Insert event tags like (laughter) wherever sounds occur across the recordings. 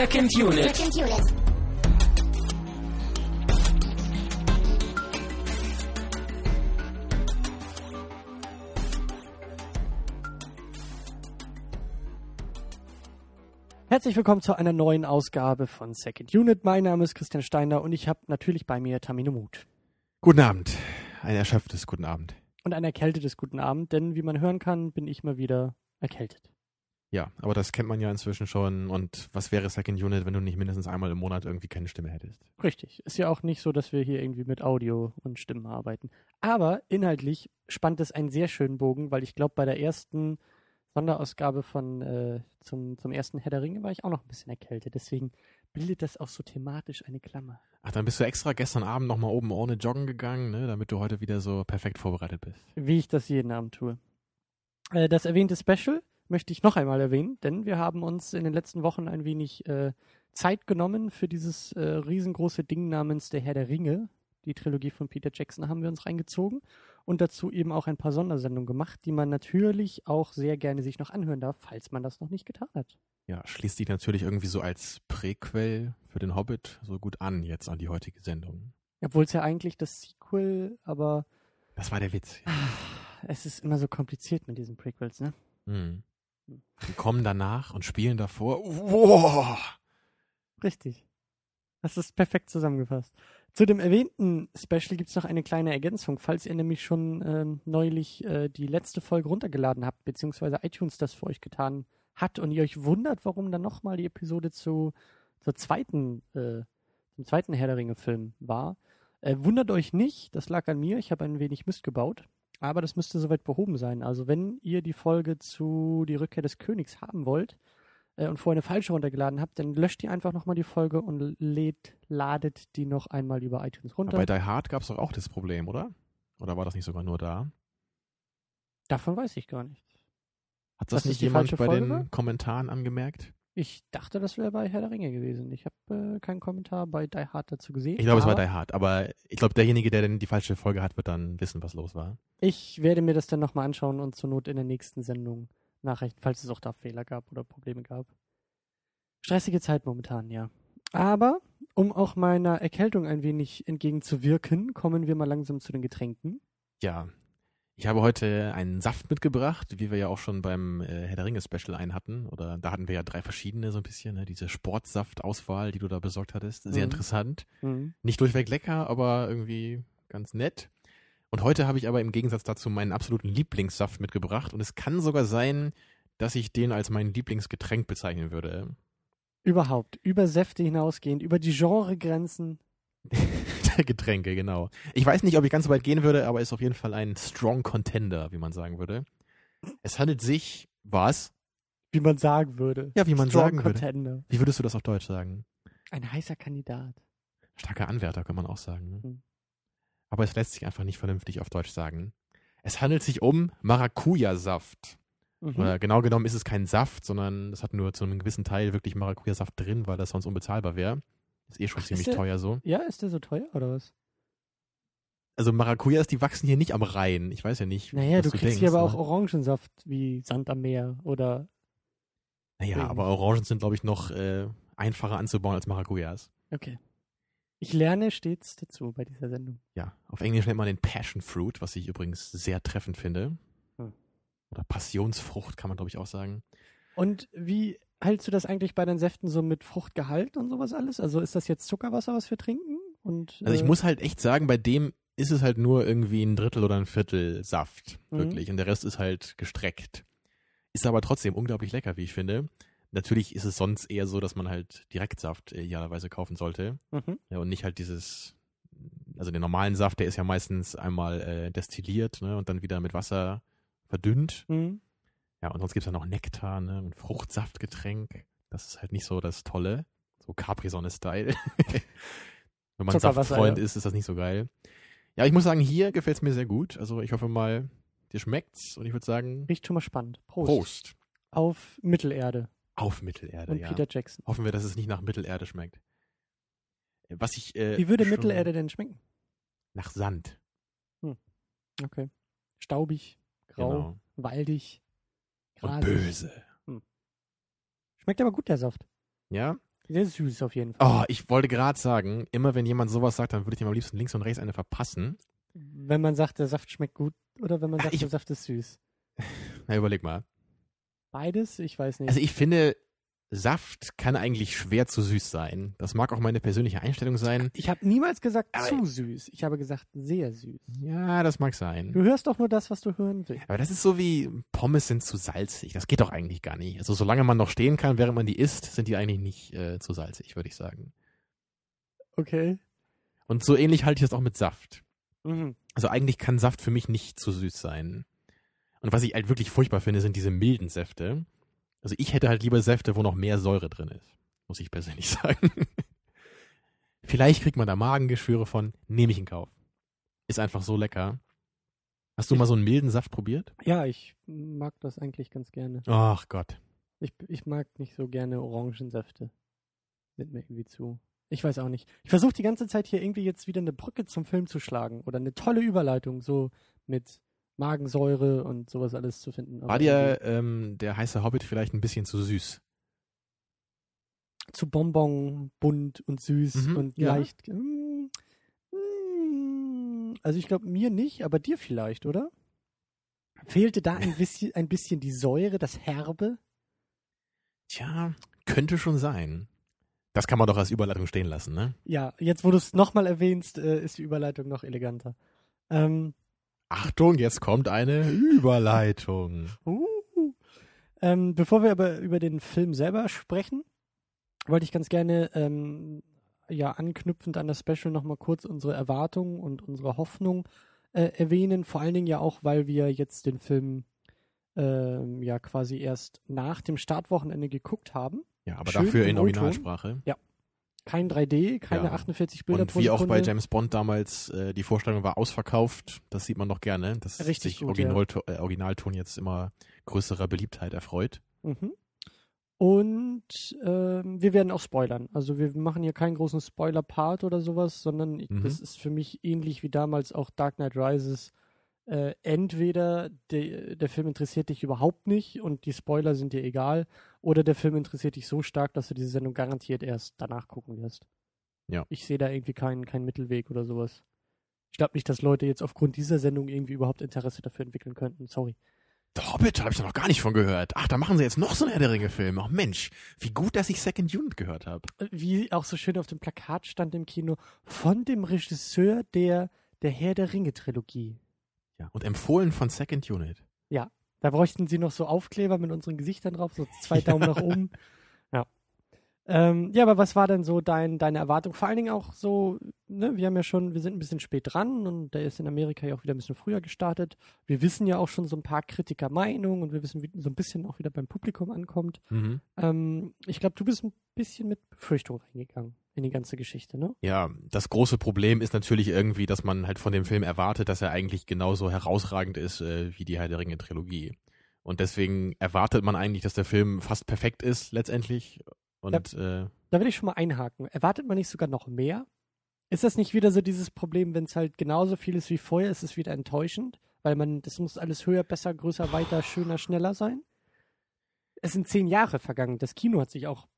Second Unit. Second Unit. Herzlich willkommen zu einer neuen Ausgabe von Second Unit. Mein Name ist Christian Steiner und ich habe natürlich bei mir Tamino Mut. Guten Abend. Ein erschöpftes Guten Abend. Und ein erkältetes Guten Abend, denn wie man hören kann, bin ich mal wieder erkältet. Ja, aber das kennt man ja inzwischen schon. Und was wäre Second Unit, wenn du nicht mindestens einmal im Monat irgendwie keine Stimme hättest? Richtig. Ist ja auch nicht so, dass wir hier irgendwie mit Audio und Stimmen arbeiten. Aber inhaltlich spannt es einen sehr schönen Bogen, weil ich glaube, bei der ersten Sonderausgabe von äh, zum, zum ersten Herr der Ringe war ich auch noch ein bisschen erkältet. Deswegen bildet das auch so thematisch eine Klammer. Ach, dann bist du extra gestern Abend nochmal oben ohne joggen gegangen, ne, damit du heute wieder so perfekt vorbereitet bist. Wie ich das jeden Abend tue. Äh, das erwähnte Special möchte ich noch einmal erwähnen, denn wir haben uns in den letzten Wochen ein wenig äh, Zeit genommen für dieses äh, riesengroße Ding namens Der Herr der Ringe. Die Trilogie von Peter Jackson haben wir uns reingezogen und dazu eben auch ein paar Sondersendungen gemacht, die man natürlich auch sehr gerne sich noch anhören darf, falls man das noch nicht getan hat. Ja, schließt dich natürlich irgendwie so als Präquel für den Hobbit so gut an jetzt an die heutige Sendung. Obwohl es ja eigentlich das Sequel, aber Das war der Witz. Ja. es ist immer so kompliziert mit diesen Prequels, ne? Hm. Die kommen danach und spielen davor. Wow! Richtig. Das ist perfekt zusammengefasst. Zu dem erwähnten Special gibt es noch eine kleine Ergänzung. Falls ihr nämlich schon ähm, neulich äh, die letzte Folge runtergeladen habt, beziehungsweise iTunes das für euch getan hat und ihr euch wundert, warum dann nochmal die Episode zu, zur zweiten, äh, zum zweiten Herr der Ringe-Film war, äh, wundert euch nicht, das lag an mir, ich habe ein wenig Mist gebaut, aber das müsste soweit behoben sein. Also wenn ihr die Folge zu Die Rückkehr des Königs haben wollt, äh, und vorher eine falsche runtergeladen habt, dann löscht ihr einfach nochmal die Folge und lädt, ladet die noch einmal über iTunes runter. Aber bei Die Hard gab es doch auch das Problem, oder? Oder war das nicht sogar nur da? Davon weiß ich gar nicht. Hat das das nicht jemand bei Folge den war? Kommentaren angemerkt? Ich dachte, das wäre bei Herr der Ringe gewesen. Ich habe äh, keinen Kommentar bei Die Hard dazu gesehen. Ich glaube, es war Die Hard, aber ich glaube, derjenige, der denn die falsche Folge hat, wird dann wissen, was los war. Ich werde mir das dann nochmal anschauen und zur Not in der nächsten Sendung nachrichten, falls es auch da Fehler gab oder Probleme gab. Stressige Zeit momentan, ja. Aber um auch meiner Erkältung ein wenig entgegenzuwirken, kommen wir mal langsam zu den Getränken. Ja, ich habe heute einen Saft mitgebracht, wie wir ja auch schon beim äh, Herr der Ringe Special einen hatten. Oder da hatten wir ja drei verschiedene so ein bisschen, ne? diese Sportsaftauswahl, die du da besorgt hattest. Sehr Mhm. interessant. Mhm. Nicht durchweg lecker, aber irgendwie ganz nett. Und heute habe ich aber im Gegensatz dazu meinen absoluten Lieblingssaft mitgebracht. Und es kann sogar sein, dass ich den als mein Lieblingsgetränk bezeichnen würde. Überhaupt, über Säfte hinausgehend, über die Genregrenzen. (laughs) Getränke, genau. Ich weiß nicht, ob ich ganz so weit gehen würde, aber ist auf jeden Fall ein Strong Contender, wie man sagen würde. Es handelt sich, was? Wie man sagen würde. Ja, wie man Strong sagen würde. Contender. Wie würdest du das auf Deutsch sagen? Ein heißer Kandidat. Starker Anwärter, kann man auch sagen. Ne? Mhm. Aber es lässt sich einfach nicht vernünftig auf Deutsch sagen. Es handelt sich um Maracuja-Saft. Mhm. Oder genau genommen ist es kein Saft, sondern es hat nur zu einem gewissen Teil wirklich Maracuja-Saft drin, weil das sonst unbezahlbar wäre. Ist eh schon Ach, ziemlich der- teuer so. Ja, ist der so teuer oder was? Also Maracujas, die wachsen hier nicht am Rhein. Ich weiß ja nicht. Naja, was du du kriegst denkst, hier aber auch ne? Orangensaft wie Sand am Meer oder. Naja, Deswegen. aber Orangen sind, glaube ich, noch äh, einfacher anzubauen als Maracujas. Okay. Ich lerne stets dazu bei dieser Sendung. Ja, auf Englisch nennt man den Passion Fruit, was ich übrigens sehr treffend finde. Hm. Oder Passionsfrucht kann man, glaube ich, auch sagen. Und wie hältst du das eigentlich bei deinen Säften so mit Fruchtgehalt und sowas alles? Also ist das jetzt Zuckerwasser, was wir trinken? Und, Also ich äh, muss halt echt sagen, bei dem ist es halt nur irgendwie ein Drittel oder ein Viertel Saft, Mhm. wirklich. Und der Rest ist halt gestreckt. Ist aber trotzdem unglaublich lecker, wie ich finde. Natürlich ist es sonst eher so, dass man halt Direktsaft äh, idealerweise kaufen sollte. Mhm. Ja, und nicht halt dieses, also den normalen Saft, der ist ja meistens einmal äh, destilliert ne, und dann wieder mit Wasser verdünnt. Mhm. Ja, und sonst gibt's ja noch Nektar, ne, ein Fruchtsaftgetränk. Das ist halt nicht so das Tolle. So Capri-Sonne-Style. (laughs) Wenn man Saftfreund ja. ist, ist das nicht so geil. Ja, ich muss sagen, hier gefällt's mir sehr gut. Also ich hoffe mal, dir schmeckt's und ich würde sagen, Riecht schon mal spannend. Prost. Prost. Auf Mittelerde Auf Mittelerde, und ja. Peter Jackson. Hoffen wir, dass es nicht nach Mittelerde schmeckt. Was ich, äh, Wie würde Mittelerde denn schmecken? Nach Sand. Okay. Staubig, grau, Genau. waldig, Und böse. Schmeckt aber gut, der Saft. Ja. Sehr süß auf jeden Fall. Oh, ich wollte gerade sagen, immer wenn jemand sowas sagt, dann würde ich ihm am liebsten links und rechts eine verpassen. Wenn man sagt, der Saft schmeckt gut oder wenn man sagt, ich- der Saft ist süß. (laughs) Na, überleg mal. Beides? Ich weiß nicht. Also ich finde, Saft kann eigentlich schwer zu süß sein. Das mag auch meine persönliche Einstellung sein. ich habe niemals gesagt Aber- zu süß. Ich habe gesagt sehr süß. Ja, das mag sein. Du hörst doch nur das, was du hören willst. Aber das ist so wie Pommes sind zu salzig. Das geht doch eigentlich gar nicht. Also solange man noch stehen kann, während man die isst, sind die eigentlich nicht äh, zu salzig, würde ich sagen. Okay. Und so ähnlich halte ich das auch mit Saft. Mhm. Also eigentlich kann Saft für mich nicht zu süß sein. Und was ich halt wirklich furchtbar finde, sind diese milden Säfte. Also ich hätte halt lieber Säfte, wo noch mehr Säure drin ist. Muss ich persönlich (laughs) sagen. Vielleicht kriegt man da Magengeschwüre von, nehme ich in Kauf. Ist einfach so lecker. Hast du Ich- mal so einen milden Saft probiert? Ja, ich mag das eigentlich ganz gerne. Ach Gott. Ich, ich mag nicht so gerne Orangensäfte. Sind mir irgendwie zu. Ich weiß auch nicht. Ich versuche die ganze Zeit hier irgendwie jetzt wieder eine Brücke zum Film zu schlagen oder eine tolle Überleitung, so mit Magensäure und sowas alles zu finden. War dir ähm, der heiße Hobbit vielleicht ein bisschen zu süß? zu Bonbon, bunt und süß Mhm, und ja. leicht. Mm, mm, Also ich glaube mir nicht, aber dir vielleicht, oder? Fehlte da ein bisschen, ein bisschen die Säure, das Herbe? Tja, könnte schon sein. Das kann man doch als Überleitung stehen lassen, ne? Ja, jetzt wo du es nochmal erwähnst, äh, ist die Überleitung noch eleganter. Ähm, Achtung, jetzt kommt eine Überleitung. uh, ähm, bevor wir aber über den Film selber sprechen, wollte ich ganz gerne ähm, ja anknüpfend an das Special nochmal kurz unsere Erwartungen und unsere Hoffnung äh, erwähnen. Vor allen Dingen ja auch, weil wir jetzt den Film ähm, ja quasi erst nach dem Startwochenende geguckt haben. Ja, aber Schön dafür in. Originalsprache. Kein 3D, keine Ja. 48 Bilder Und pro wie auch bei Sekunde. James Bond damals, äh, die Vorstellung war ausverkauft. Das sieht man doch gerne, dass Richtig sich gut, ja. Originalton, äh, Originalton jetzt immer größerer Beliebtheit erfreut. Mhm. Und ähm, wir werden auch spoilern. Also wir machen hier keinen großen Spoiler-Part oder sowas, sondern ich, Mhm. das ist für mich ähnlich wie damals auch Dark Knight Rises. Äh, entweder de, der Film interessiert dich überhaupt nicht und die Spoiler sind dir egal, oder der Film interessiert dich so stark, dass du diese Sendung garantiert erst danach gucken wirst. Ja. Ich sehe da irgendwie keinen, keinen Mittelweg oder sowas. Ich glaube nicht, dass Leute jetzt aufgrund dieser Sendung irgendwie überhaupt Interesse dafür entwickeln könnten. Sorry. Der Hobbit, habe ich da noch gar nicht von gehört. Ach, da machen sie jetzt noch so einen Herr der Ringe-Film. Ach Mensch, wie gut, dass ich Second Unit gehört habe. wie auch so schön auf dem Plakat stand im Kino, von dem Regisseur der, der Herr der Ringe-Trilogie. Ja, und empfohlen von Second Unit. Da bräuchten sie noch so Aufkleber mit unseren Gesichtern drauf, so zwei (laughs) Daumen nach oben. Ja. Ähm, ja, aber was war denn so dein, deine Erwartung? Vor allen Dingen auch so, ne, wir haben ja schon, wir sind ein bisschen spät dran und der ist in Amerika ja auch wieder ein bisschen früher gestartet. Wir wissen ja auch schon so ein paar Kritikermeinungen und wir wissen, wie so ein bisschen auch wieder beim Publikum ankommt. Mhm. Ähm, ich glaube, du bist ein bisschen mit Befürchtung reingegangen in die ganze Geschichte, ne? Ja, das große Problem ist natürlich irgendwie, dass man halt von dem Film erwartet, dass er eigentlich genauso herausragend ist äh, wie die Herr der Ringe Trilogie. Und deswegen erwartet man eigentlich, dass der Film fast perfekt ist letztendlich. Und äh, Da will ich schon mal einhaken. Erwartet man nicht sogar noch mehr? Ist das nicht wieder so dieses Problem, wenn es halt genauso viel ist wie vorher, ist es wieder enttäuschend? Weil man, das muss alles höher, besser, größer, weiter, schöner, schneller sein? Es sind zehn Jahre vergangen. Das Kino hat sich auch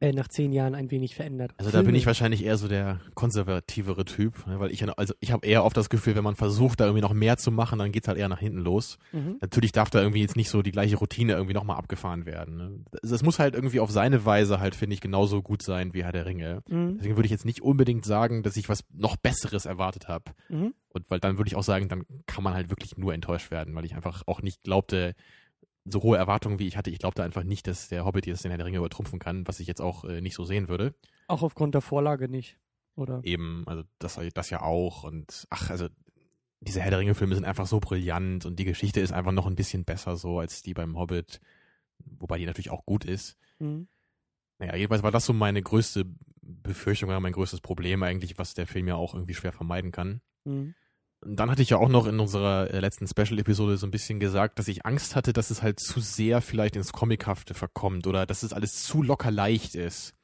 äh, nach zehn Jahren ein wenig verändert. also da bin Filme- ich wahrscheinlich eher so der konservativere Typ, ne, weil ich also ich habe eher oft das Gefühl, wenn man versucht, da irgendwie noch mehr zu machen, dann geht's halt eher nach hinten los. Mhm. Natürlich darf da irgendwie jetzt nicht so die gleiche Routine irgendwie nochmal abgefahren werden. Ne? Es muss halt irgendwie auf seine Weise halt, finde ich, genauso gut sein wie Herr der Ringe. Mhm. Deswegen würde ich jetzt nicht unbedingt sagen, dass ich was noch Besseres erwartet habe. Mhm. Und weil dann würde ich auch sagen, dann kann man halt wirklich nur enttäuscht werden, weil ich einfach auch nicht glaubte, so hohe Erwartungen wie ich hatte, ich glaubte einfach nicht, dass der Hobbit jetzt den Herr der Ringe übertrumpfen kann, was ich jetzt auch äh, nicht so sehen würde. Auch aufgrund der Vorlage nicht, oder? Eben, also das, das ja auch und ach, also diese Herr der Ringe-Filme sind einfach so brillant und die Geschichte ist einfach noch ein bisschen besser so als die beim Hobbit, wobei die natürlich auch gut ist. Mhm. Naja, jedenfalls war das so meine größte Befürchtung oder mein größtes Problem eigentlich, was der Film ja auch irgendwie schwer vermeiden kann. Mhm. Und dann hatte ich ja auch noch in unserer äh, letzten Special-Episode so ein bisschen gesagt, dass ich Angst hatte, dass es halt zu sehr vielleicht ins Comichafte verkommt oder dass es alles zu locker leicht ist.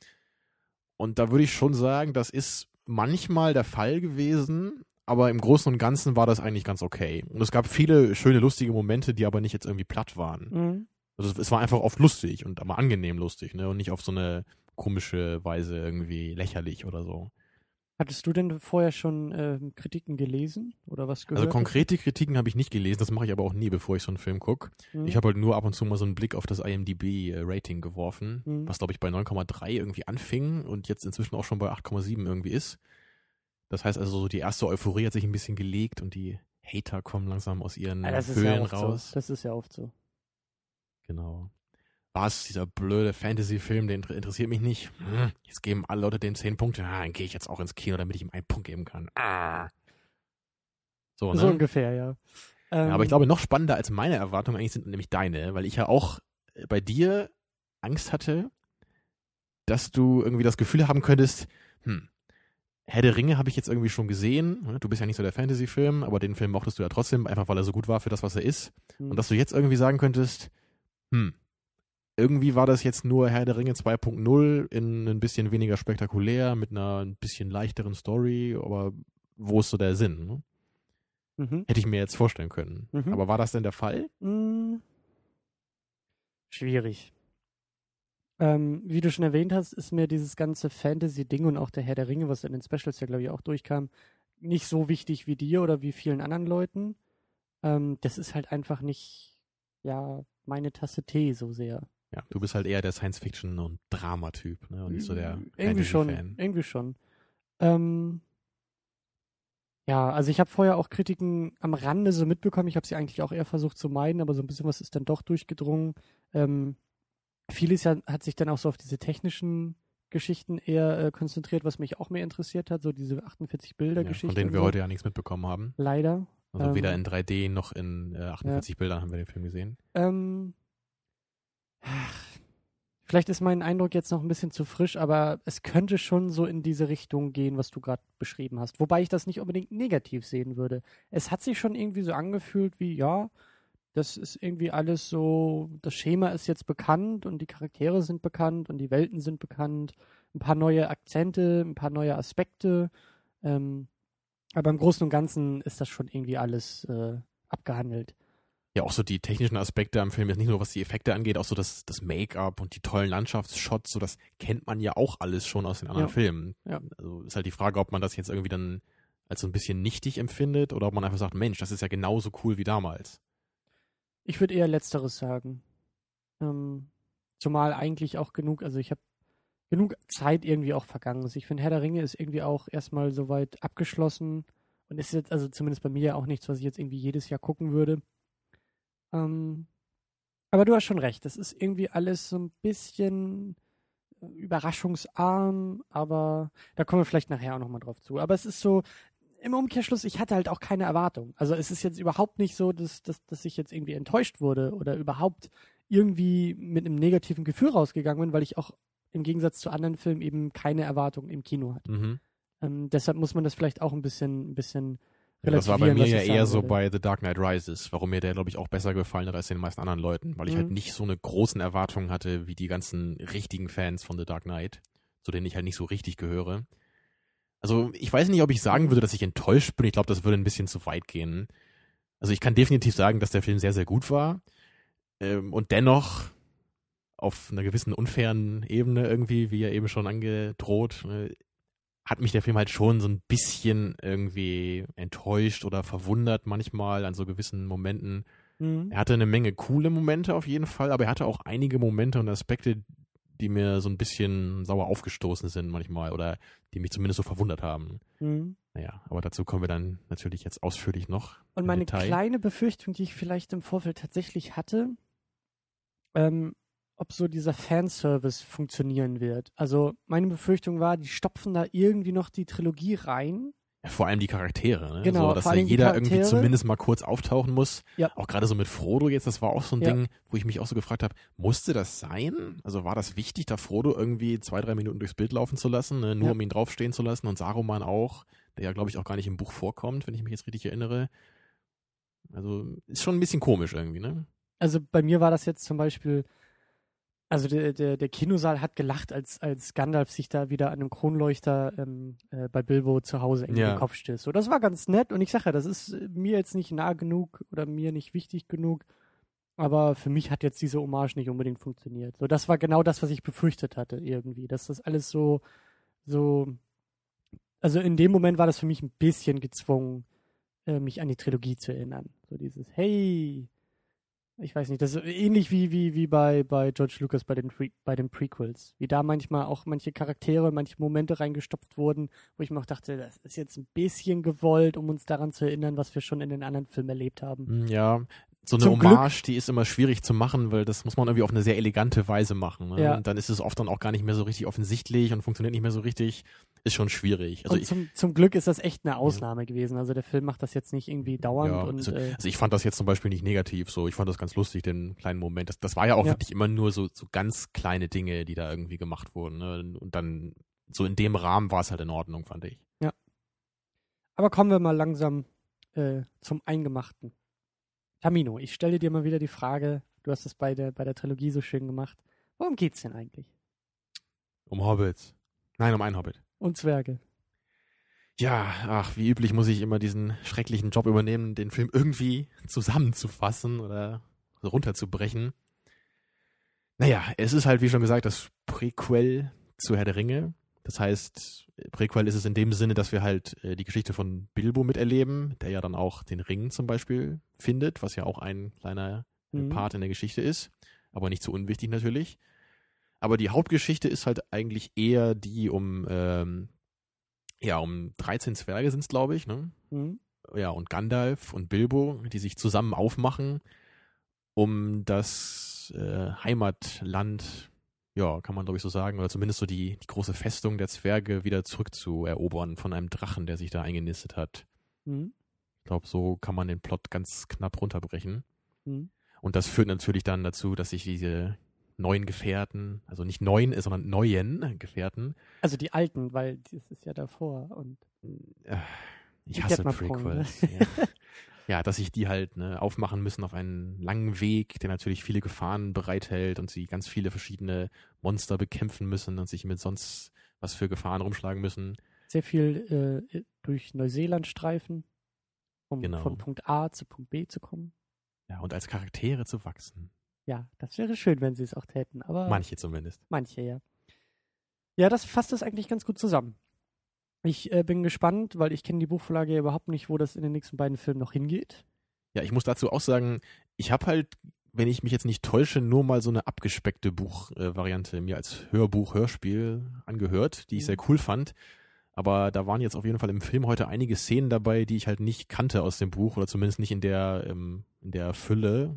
Und da würde ich schon sagen, das ist manchmal der Fall gewesen, aber im Großen und Ganzen war das eigentlich ganz okay. Und es gab viele schöne, lustige Momente, die aber nicht jetzt irgendwie platt waren. Mhm. Also es war einfach oft lustig und aber angenehm lustig, ne? Und nicht auf so eine komische Weise irgendwie lächerlich oder so. Hattest du denn vorher schon ähm, Kritiken gelesen oder was gehört? Also konkrete Kritiken habe ich nicht gelesen, das mache ich aber auch nie, bevor ich so einen Film gucke. Mhm. Ich habe halt nur ab und zu mal so einen Blick auf das IMDb-Rating geworfen, Mhm. was glaube ich bei 9,3 irgendwie anfing und jetzt inzwischen auch schon bei 8,7 irgendwie ist. Das heißt also, so die erste Euphorie hat sich ein bisschen gelegt und die Hater kommen langsam aus ihren Ah, Höhlen ja raus. so. Das ist ja oft so. Genau. Was, dieser blöde Fantasy-Film, der inter interessiert mich nicht. Hm, jetzt geben alle Leute dem 10 Punkte. Ah, dann gehe ich jetzt auch ins Kino, damit ich ihm einen Punkt geben kann. Ah. So, ne? So ungefähr, ja. Ähm, Ja, aber ich glaube, noch spannender als meine Erwartungen eigentlich sind nämlich deine, weil ich ja auch bei dir Angst hatte, dass du irgendwie das Gefühl haben könntest, hm, Herr der Ringe habe ich jetzt irgendwie schon gesehen. ne? Du bist ja nicht so der Fantasy-Film, aber den Film mochtest du ja trotzdem, einfach weil er so gut war für das, was er ist. hm. Und dass du jetzt irgendwie sagen könntest, hm, irgendwie war das jetzt nur Herr der Ringe 2.0 in ein bisschen weniger spektakulär, mit einer ein bisschen leichteren Story, aber wo ist so der Sinn? Ne? Mhm. Hätte ich mir jetzt vorstellen können. Mhm. Aber war das denn der Fall? Hm. Schwierig. Ähm, wie du schon erwähnt hast, ist mir dieses ganze Fantasy-Ding und auch der Herr der Ringe, was in den Specials ja, glaube ich, auch durchkam, nicht so wichtig wie dir oder wie vielen anderen Leuten. Ähm, das ist halt einfach nicht, ja, meine Tasse Tee so sehr. Ja, du bist halt eher der Science-Fiction- und Drama-Typ, ne? Und nicht so der irgendwie schon, irgendwie schon. Ähm, ja, also ich habe vorher auch Kritiken am Rande so mitbekommen. Ich habe sie eigentlich auch eher versucht zu meiden, aber so ein bisschen was ist dann doch durchgedrungen. Ähm, vieles ja, hat sich dann auch so auf diese technischen Geschichten eher äh, konzentriert, was mich auch mehr interessiert hat, so diese 48 Bilder Ja, Geschichten. von denen wir heute ja nichts mitbekommen haben. leider. Also Ähm, weder in 3D noch in äh, 48 Bildern haben wir den Film gesehen. Ähm, ach, vielleicht ist mein Eindruck jetzt noch ein bisschen zu frisch, aber es könnte schon so in diese Richtung gehen, was du gerade beschrieben hast. Wobei ich das nicht unbedingt negativ sehen würde. Es hat sich schon irgendwie so angefühlt wie, ja, das ist irgendwie alles so, das Schema ist jetzt bekannt und die Charaktere sind bekannt und die Welten sind bekannt, ein paar neue Akzente, ein paar neue Aspekte. Ähm, aber im Großen und Ganzen ist das schon irgendwie alles äh, abgehandelt. Ja, auch so die technischen Aspekte am Film, jetzt nicht nur was die Effekte angeht, auch so das, das Make-up und die tollen Landschaftsshots, so das kennt man ja auch alles schon aus den anderen Ja. Filmen. Ja. Also ist halt die Frage, ob man das jetzt irgendwie dann als so ein bisschen nichtig empfindet oder ob man einfach sagt, Mensch, das ist ja genauso cool wie damals. Ich würde eher Letzteres sagen. Ähm, zumal eigentlich auch genug, also ich habe genug Zeit irgendwie auch vergangen. Also ich finde, Herr der Ringe ist irgendwie auch erstmal soweit abgeschlossen und ist jetzt, also zumindest bei mir auch nichts, was ich jetzt irgendwie jedes Jahr gucken würde. Ähm, aber du hast schon recht, das ist irgendwie alles so ein bisschen äh, überraschungsarm, aber da kommen wir vielleicht nachher auch nochmal drauf zu. Aber es ist so, im Umkehrschluss, ich hatte halt auch keine Erwartung. Also es ist jetzt überhaupt nicht so, dass, dass, dass ich jetzt irgendwie enttäuscht wurde oder überhaupt irgendwie mit einem negativen Gefühl rausgegangen bin, weil ich auch im Gegensatz zu anderen Filmen eben keine Erwartung im Kino hatte. Mhm. Ähm, deshalb muss man das vielleicht auch ein bisschen, ein bisschen das war bei mir ja eher so würde. bei The Dark Knight Rises, warum mir der, glaube ich, auch besser gefallen hat als den meisten anderen Leuten, weil ich halt Mhm. nicht so eine großen Erwartungen hatte wie die ganzen richtigen Fans von The Dark Knight, zu denen ich halt nicht so richtig gehöre. Also ich weiß nicht, ob ich sagen würde, dass ich enttäuscht bin. Ich glaube, das würde ein bisschen zu weit gehen. Also ich kann definitiv sagen, dass der Film sehr, sehr gut war. Ähm, und dennoch auf einer gewissen unfairen Ebene irgendwie, wie ja eben schon angedroht, äh, hat mich der Film halt schon so ein bisschen irgendwie enttäuscht oder verwundert manchmal an so gewissen Momenten. Mhm. Er hatte eine Menge coole Momente auf jeden Fall, aber er hatte auch einige Momente und Aspekte, die mir so ein bisschen sauer aufgestoßen sind manchmal oder die mich zumindest so verwundert haben. Mhm. Naja, aber dazu kommen wir dann natürlich jetzt ausführlich noch. Und meine Detail. kleine Befürchtung, die ich vielleicht im Vorfeld tatsächlich hatte, ähm, ob so dieser Fanservice funktionieren wird. Also meine Befürchtung war, die stopfen da irgendwie noch die Trilogie rein. Ja, vor allem die Charaktere, ne? Genau, so, dass da jeder irgendwie zumindest mal kurz auftauchen muss. Ja. Auch gerade so mit Frodo jetzt, das war auch so ein Ja. Ding, wo ich mich auch so gefragt habe, musste das sein? Also war das wichtig, da Frodo irgendwie zwei, drei Minuten durchs Bild laufen zu lassen, ne? nur um ihn draufstehen zu lassen und Saruman auch, der ja glaube ich auch gar nicht im Buch vorkommt, wenn ich mich jetzt richtig erinnere. Also ist schon ein bisschen komisch irgendwie, ne? Also bei mir war das jetzt zum Beispiel, also der, der, der Kinosaal hat gelacht, als, als Gandalf sich da wieder an einem Kronleuchter ähm, äh, bei Bilbo zu Hause in Ja. den Kopf stößt. So, das war ganz nett und ich sage ja, das ist äh, mir jetzt nicht nah genug oder mir nicht wichtig genug, Aber für mich hat jetzt diese Hommage nicht unbedingt funktioniert. So, das war genau das, was ich befürchtet hatte irgendwie. Dass das alles so, so, also in dem Moment war das für mich ein bisschen gezwungen, äh, mich an die Trilogie zu erinnern. So dieses, hey, ich weiß nicht, das ist ähnlich wie, wie, wie bei, bei George Lucas bei den, Pre bei den Prequels. Wie da manchmal auch manche Charaktere, manche Momente reingestopft wurden, wo ich mir auch dachte, das ist jetzt ein bisschen gewollt, um uns daran zu erinnern, was wir schon in den anderen Filmen erlebt haben. Hm, Ja, so eine Zum Glück- Hommage, die ist immer schwierig zu machen, weil das muss man irgendwie auf eine sehr elegante Weise machen. Ne? Ja. Und dann ist es oft dann auch gar nicht mehr so richtig offensichtlich und funktioniert nicht mehr so richtig. Ist schon schwierig. Also und ich, zum, zum Glück ist das echt eine Ausnahme gewesen. Also der Film macht das jetzt nicht irgendwie dauernd ja, und also, äh, also ich fand das jetzt zum Beispiel nicht negativ so. Ich fand das ganz lustig, den kleinen Moment. Das, das war ja auch Ja. wirklich immer nur so, so ganz kleine Dinge, die da irgendwie gemacht wurden. Ne? Und dann so in dem Rahmen war es halt in Ordnung, fand ich. Aber kommen wir mal langsam äh, zum Eingemachten. Tamino, ich stelle dir mal wieder die Frage, du hast es bei der, bei der Trilogie so schön gemacht. Worum geht's denn eigentlich? Um Hobbits. Nein, um einen Hobbit. Und Zwerge. Ja, ach, wie üblich muss ich immer diesen schrecklichen Job übernehmen, den Film irgendwie zusammenzufassen oder runterzubrechen. Naja, es ist halt, wie schon gesagt, das Prequel zu Herr der Ringe. Das heißt, Prequel ist es in dem Sinne, dass wir halt äh, die Geschichte von Bilbo miterleben, der ja dann auch den Ring zum Beispiel findet, was ja auch ein kleiner Mhm. Part in der Geschichte ist, aber nicht so unwichtig natürlich. Aber die Hauptgeschichte ist halt eigentlich eher die um, ähm, ja, um 13 Zwerge sind es, glaube ich, ne? Mhm. Ja, und Gandalf und Bilbo, die sich zusammen aufmachen, um das äh, Heimatland, ja, kann man glaube ich so sagen, oder zumindest so die, die große Festung der Zwerge wieder zurückzuerobern von einem Drachen, der sich da eingenistet hat. Mhm. Ich glaube, so kann man den Plot ganz knapp runterbrechen. Mhm. Und das führt natürlich dann dazu, dass sich diese neuen Gefährten, also nicht neuen, sondern neuen Gefährten, Also die alten, weil das ist ja davor. Und äh, ich hasse Prequels. ne? ja. Ja, dass sich die halt ne, aufmachen müssen auf einen langen Weg, der natürlich viele Gefahren bereithält und sie ganz viele verschiedene Monster bekämpfen müssen und sich mit sonst was für Gefahren rumschlagen müssen. sehr viel äh, durch Neuseeland streifen, um Genau. von Punkt A zu Punkt B zu kommen. Ja, und als Charaktere zu wachsen. Ja, das wäre schön, wenn sie es auch täten. Aber Manche zumindest. Manche, ja. Ja, das fasst es eigentlich ganz gut zusammen. Ich äh, bin gespannt, weil ich kenne die Buchvorlage ja überhaupt nicht, wo das in den nächsten beiden Filmen noch hingeht. Ja, ich muss dazu auch sagen, ich habe halt, wenn ich mich jetzt nicht täusche, nur mal so eine abgespeckte Buchvariante mir als Hörbuch, Hörspiel angehört, die ich Mhm. sehr cool fand. Aber da waren jetzt auf jeden Fall im Film heute einige Szenen dabei, die ich halt nicht kannte aus dem Buch oder zumindest nicht in der, ähm, in der Fülle.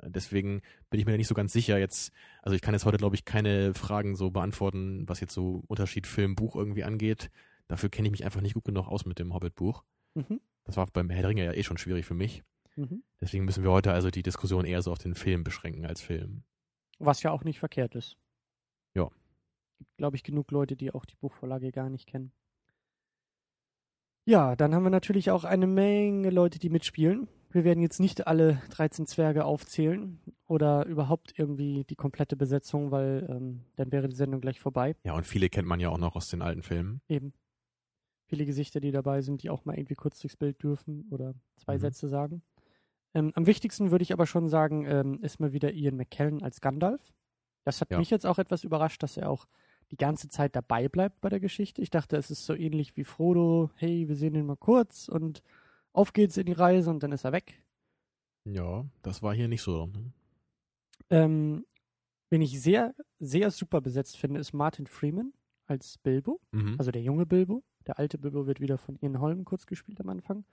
Deswegen bin ich mir da nicht so ganz sicher jetzt. Also ich kann jetzt heute, glaube ich, keine Fragen so beantworten, was jetzt so Unterschied Film, Buch irgendwie angeht. Dafür kenne ich mich einfach nicht gut genug aus mit dem Hobbit-Buch. Mhm. Das war beim Herr der Ringe ja eh schon schwierig für mich. Mhm. Deswegen müssen wir heute also die Diskussion eher so auf den Film beschränken als Film. Was ja auch nicht verkehrt ist. Ja. Gibt, glaube ich, genug Leute, die auch die Buchvorlage gar nicht kennen. Ja, dann haben wir natürlich auch eine Menge Leute, die mitspielen. Wir werden jetzt nicht alle 13 Zwerge aufzählen oder überhaupt irgendwie die komplette Besetzung, weil ähm, dann wäre die Sendung gleich vorbei. Ja, und viele kennt man ja auch noch aus den alten Filmen. Eben. Viele Gesichter, die dabei sind, die auch mal irgendwie kurz durchs Bild dürfen oder zwei Mhm. Sätze sagen. Ähm, am wichtigsten würde ich aber schon sagen, ähm, ist mal wieder Ian McKellen als Gandalf. Das hat Ja. mich jetzt auch etwas überrascht, dass er auch die ganze Zeit dabei bleibt bei der Geschichte. Ich dachte, es ist so ähnlich wie Frodo, hey, wir sehen ihn mal kurz und auf geht's in die Reise und dann ist er weg. Ja, das war hier nicht so. ne? Ähm, wen ich sehr, sehr super besetzt finde, ist Martin Freeman als Bilbo. Mhm. Also der junge Bilbo. Der alte Bilbo wird wieder von Ian Holm kurz gespielt am Anfang.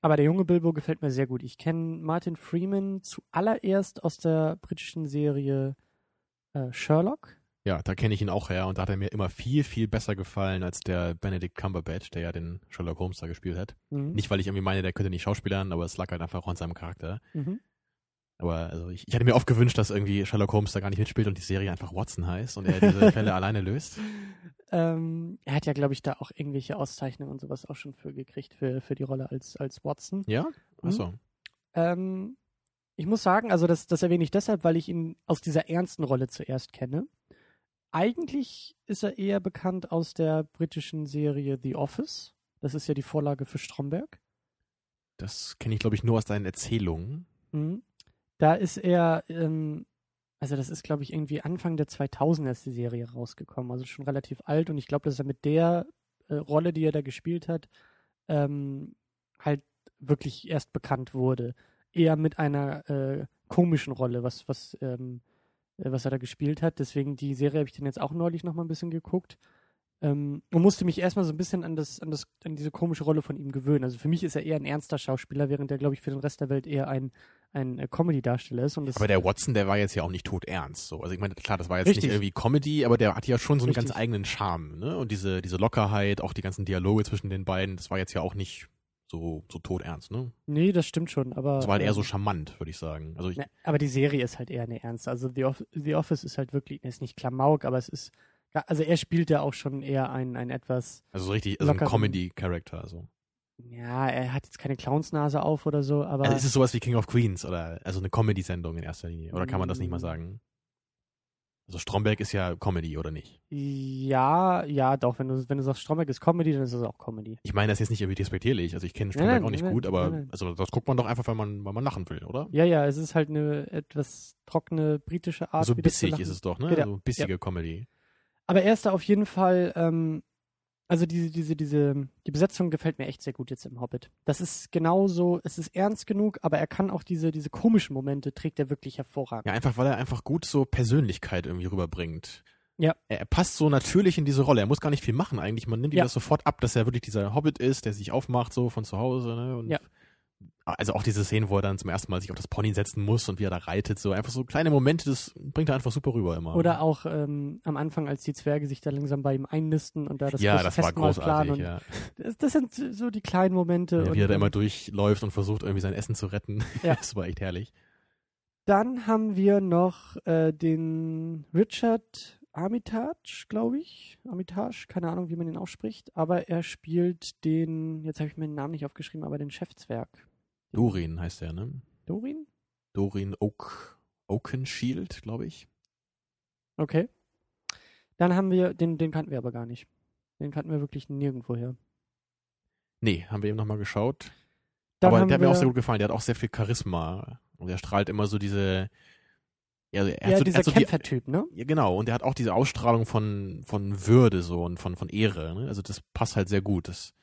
Aber der junge Bilbo gefällt mir sehr gut. Ich kenne Martin Freeman zuallererst aus der britischen Serie äh, Sherlock. ja, da kenne ich ihn auch her und da hat er mir immer viel, viel besser gefallen als der Benedict Cumberbatch, der ja den Sherlock Holmes da gespielt hat. Mhm. Nicht, weil ich irgendwie meine, der könnte nicht schauspielern, aber es lag halt einfach auch an seinem Charakter. Mhm. Aber also ich, ich hätte mir oft gewünscht, dass irgendwie Sherlock Holmes da gar nicht mitspielt und die Serie einfach Watson heißt und er diese (laughs) Fälle alleine löst. Ähm, er hat ja, glaube ich, da auch irgendwelche Auszeichnungen und sowas auch schon für gekriegt, für, für die Rolle als, als Watson. Ja? Achso. Ähm, ich muss sagen, also das, das erwähne ich deshalb, weil ich ihn aus dieser ernsten Rolle zuerst kenne. Eigentlich ist er eher bekannt aus der britischen Serie The Office. Das ist ja die Vorlage für Stromberg. Das kenne ich, glaube ich, nur aus deinen Erzählungen. Mhm. Da ist er, ähm, also das ist, glaube ich, irgendwie Anfang der 2000er ist die Serie rausgekommen, also schon relativ alt. Und ich glaube, dass er mit der äh, Rolle, die er da gespielt hat, ähm, halt wirklich erst bekannt wurde. Eher mit einer äh, komischen Rolle, was, was, ähm, äh, was er da gespielt hat. Deswegen die Serie habe ich dann jetzt auch neulich noch mal ein bisschen geguckt. Ähm, und musste mich erstmal so ein bisschen an das, an das, an diese komische Rolle von ihm gewöhnen. Also für mich ist er eher ein ernster Schauspieler, während er, glaube ich, für den Rest der Welt eher ein, ein äh, Comedy-Darsteller ist. Aber der Watson, der war jetzt ja auch nicht tot ernst. So. Also ich meine, klar, das war jetzt Richtig. nicht irgendwie Comedy, aber der hat ja schon so einen ganz Richtig. eigenen Charme, ne? Und diese, diese Lockerheit, auch die ganzen Dialoge zwischen den beiden, das war jetzt ja auch nicht so, so tot ernst, ne? nee, das stimmt schon, aber. Das war halt eher so ähm, charmant, würde ich sagen. Also ich, Ne, aber die Serie ist halt eher eine ernste. Also The, Off The Office ist halt wirklich, ist nicht Klamauk, aber es ist, also er spielt ja auch schon eher ein, ein etwas, also so richtig, also ein Comedy-Character, so. ja, er hat jetzt keine Clownsnase auf oder so, aber Also ist es sowas wie King of Queens oder, also eine Comedy-Sendung in erster Linie? Oder kann man das nicht mal sagen? Also Stromberg ist ja Comedy, oder nicht? ja, ja, doch, wenn du, wenn du sagst, Stromberg ist Comedy, dann ist es auch Comedy. Ich meine das jetzt nicht irgendwie despektierlich. Also ich kenne Stromberg nein, auch nicht nein, gut, aber also das guckt man doch einfach, weil man, weil man lachen will, oder? Ja, ja, es ist halt eine etwas trockene britische Art. so zu bissig ist es doch, ne? Genau. So bissige Comedy. Aber er ist da auf jeden Fall, ähm, also diese, diese, diese, die Besetzung gefällt mir echt sehr gut jetzt im Hobbit. Das ist genauso, es ist ernst genug, aber er kann auch diese, diese komischen Momente, trägt er wirklich hervorragend. Ja, einfach weil er einfach gut so Persönlichkeit irgendwie rüberbringt. Ja. Er, passt so natürlich in diese Rolle. Er muss gar nicht viel machen eigentlich. Man nimmt ihm Ja. das sofort ab, dass er wirklich dieser Hobbit ist, der sich aufmacht so von zu Hause. Ne? Und Ja. Also auch diese Szenen, wo er dann zum ersten Mal sich auf das Pony setzen muss und wie er da reitet. So einfach so kleine Momente, das bringt er einfach super rüber immer. Oder auch ähm, am Anfang, als die Zwerge sich da langsam bei ihm einnisten und da das ja, das war Festmahl planen. großartig. Und Ja. das, das sind so die kleinen Momente. Ja, und, wie er da immer durchläuft und versucht, irgendwie sein Essen zu retten. (laughs) Ja. das war echt herrlich. Dann haben wir noch äh, den Richard Armitage, glaube ich. Armitage, keine Ahnung, wie man ihn ausspricht. Aber er spielt den, jetzt habe ich mir den Namen nicht aufgeschrieben, aber den Chefzwerg. Dorin heißt er, ne? Dorin? Dorin Oak, Oakenshield, glaube ich. Okay. Dann haben wir, den, den kannten wir aber gar nicht. Den kannten wir wirklich nirgendwoher. Nee, haben wir eben nochmal geschaut. Dann Aber der hat mir auch sehr gut gefallen. Der hat auch sehr viel Charisma. Und er strahlt immer so diese. Ja, er hat ja, so, er dieser hat so die, Kämpfertyp, ne? ja, genau. Und er hat auch diese Ausstrahlung von, von Würde so und von, von Ehre. Ne? Also das passt halt sehr gut. Das,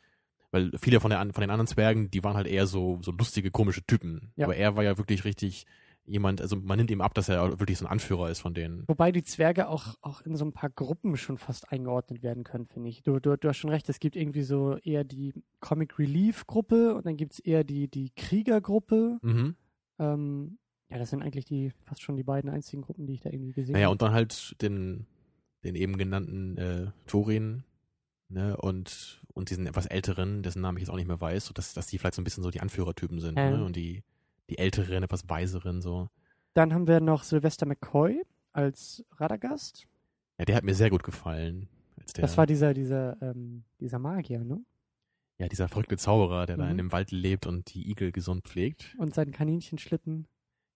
weil viele von, der, von den anderen Zwergen, die waren halt eher so, so lustige, komische Typen. Ja. Aber er war ja wirklich richtig jemand, also man nimmt ihm ab, dass er wirklich so ein Anführer ist von denen. Wobei die Zwerge auch, auch in so ein paar Gruppen schon fast eingeordnet werden können, finde ich. Du, du, du hast schon recht, es gibt irgendwie so eher die Comic Relief Gruppe und dann gibt es eher die, die Kriegergruppe. Mhm. Ähm, ja, das sind eigentlich die fast schon die beiden einzigen Gruppen, die ich da irgendwie gesehen Naja, habe. und dann halt den, den eben genannten äh, Thorin, ne, und, und diesen etwas älteren, dessen Namen ich jetzt auch nicht mehr weiß, so dass, dass die vielleicht so ein bisschen so die Anführertypen sind, Ähm. ne, und die, die älteren, etwas weiseren, so. Dann haben wir noch Sylvester McCoy als Radagast. Ja, der hat mir sehr gut gefallen. Das war dieser, dieser, ähm, dieser Magier, ne? ja, dieser verrückte Zauberer, der da Mhm. in dem Wald lebt und die Igel gesund pflegt. Und seinen Kaninchenschlitten.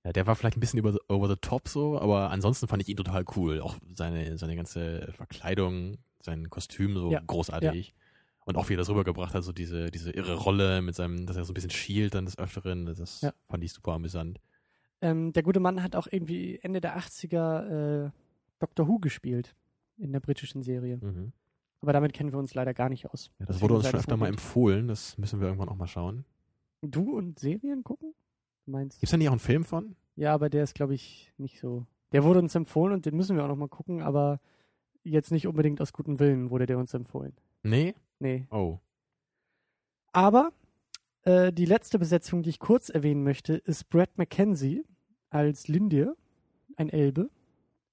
Ja, der war vielleicht ein bisschen über, over the top so, aber ansonsten fand ich ihn total cool. Auch seine, seine ganze Verkleidung, sein Kostüm so Ja, großartig. Und auch wie er das rübergebracht hat, so diese, diese irre Rolle mit seinem, dass er so ein bisschen schielt dann des Öfteren, das Ja. fand ich super amüsant. Ähm, der gute Mann hat auch irgendwie Ende der 80er äh, Doctor Who gespielt in der britischen Serie. Mhm. Aber damit kennen wir uns leider gar nicht aus. Ja, das Deswegen wurde uns schon das öfter mal empfohlen, das müssen wir irgendwann auch mal schauen. Du und Serien gucken? Du meinst? Gibt's da nicht auch einen Film von? Ja, aber der ist, glaube ich, nicht so. Der wurde uns empfohlen und den müssen wir auch noch mal gucken, aber jetzt nicht unbedingt aus gutem Willen wurde der uns empfohlen. Nee? Nee. Oh. Aber äh, die letzte Besetzung, die ich kurz erwähnen möchte, ist Brad McKenzie als Lindir, ein Elbe.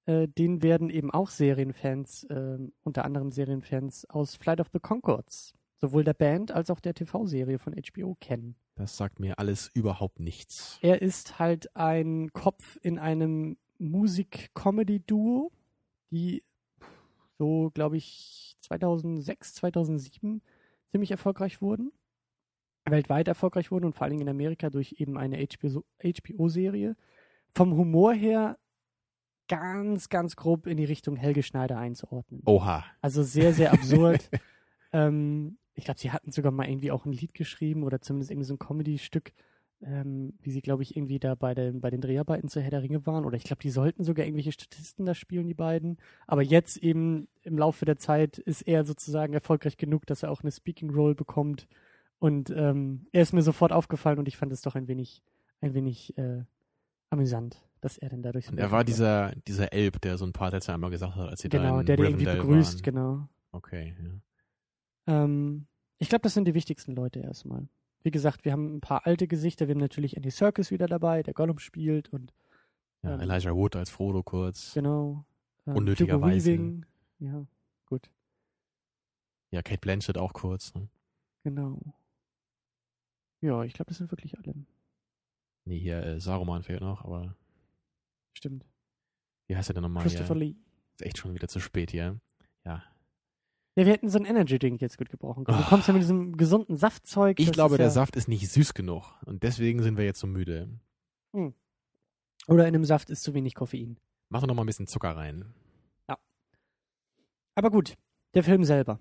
Äh, den werden eben auch Serienfans, äh, unter anderem Serienfans aus Flight of the Concords, sowohl der Band als auch der TV-Serie von HBO kennen. Das sagt mir alles überhaupt nichts. Er ist halt ein Kopf in einem Musik-Comedy-Duo, die so, glaube ich, 2006, 2007 ziemlich erfolgreich wurden. Weltweit erfolgreich wurden und vor allen Dingen in Amerika durch eben eine HBO HBO-Serie. Vom Humor her ganz, ganz grob in die Richtung Helge Schneider einzuordnen. Oha. Also sehr, sehr absurd. (laughs) ähm, ich glaube, sie hatten sogar mal irgendwie auch ein Lied geschrieben oder zumindest irgendwie so ein Comedy-Stück. Ähm, wie sie, glaube ich, irgendwie da bei den, bei den Dreharbeiten zu Herr der Ringe waren. Oder ich glaube, die sollten sogar irgendwelche Statisten da spielen, die beiden. Aber jetzt eben im Laufe der Zeit ist er sozusagen erfolgreich genug, dass er auch eine Speaking Role bekommt. Und ähm, er ist mir sofort aufgefallen und ich fand es doch ein wenig, ein wenig äh, amüsant, dass er denn dadurch. Und er war dieser, dieser Elb, der so ein paar Sätze einmal gesagt hat, als sie Genau, da in der dir irgendwie begrüßt, waren. genau. Okay, ja. Ähm, ich glaube, das sind die wichtigsten Leute erstmal. Wie gesagt, wir haben ein paar alte Gesichter. Wir haben natürlich Andy Serkis wieder dabei, der Gollum spielt und ja. Ähm, Elijah Wood als Frodo kurz. genau. Ähm, Unnötigerweise. Ja, gut, Ja, Kate Blanchett auch kurz. Ne? genau. Ja, ich glaube, das sind wirklich alle. Nee, hier äh, Saruman fehlt noch, aber Stimmt. wie heißt er denn nochmal? Christopher hier? Lee. Ist echt schon wieder zu spät hier. Ja. Ja, wir hätten so ein Energy-Drink jetzt gut gebrauchen können. Du Oh. kommst ja mit diesem gesunden Saftzeug. Ich glaube, der ja, Saft ist nicht süß genug. Und deswegen sind wir jetzt so müde. Oder in einem Saft ist zu wenig Koffein. Mach doch noch mal ein bisschen Zucker rein. Aber gut, der Film selber.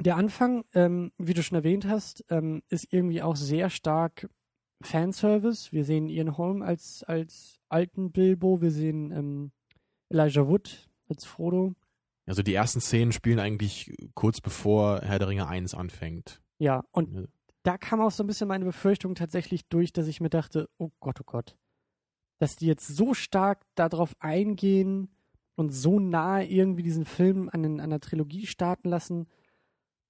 Der Anfang, ähm, wie du schon erwähnt hast, ähm, ist irgendwie auch sehr stark Fanservice. Wir sehen Ian Holm als, als alten Bilbo, wir sehen ähm, Elijah Wood als Frodo. Also die ersten Szenen spielen eigentlich kurz bevor Herr der Ringe 1 anfängt. Ja, und Ja. da kam auch so ein bisschen meine Befürchtung tatsächlich durch, dass ich mir dachte, oh Gott, oh Gott, dass die jetzt so stark darauf eingehen und so nahe irgendwie diesen Film an, den, an der Trilogie starten lassen.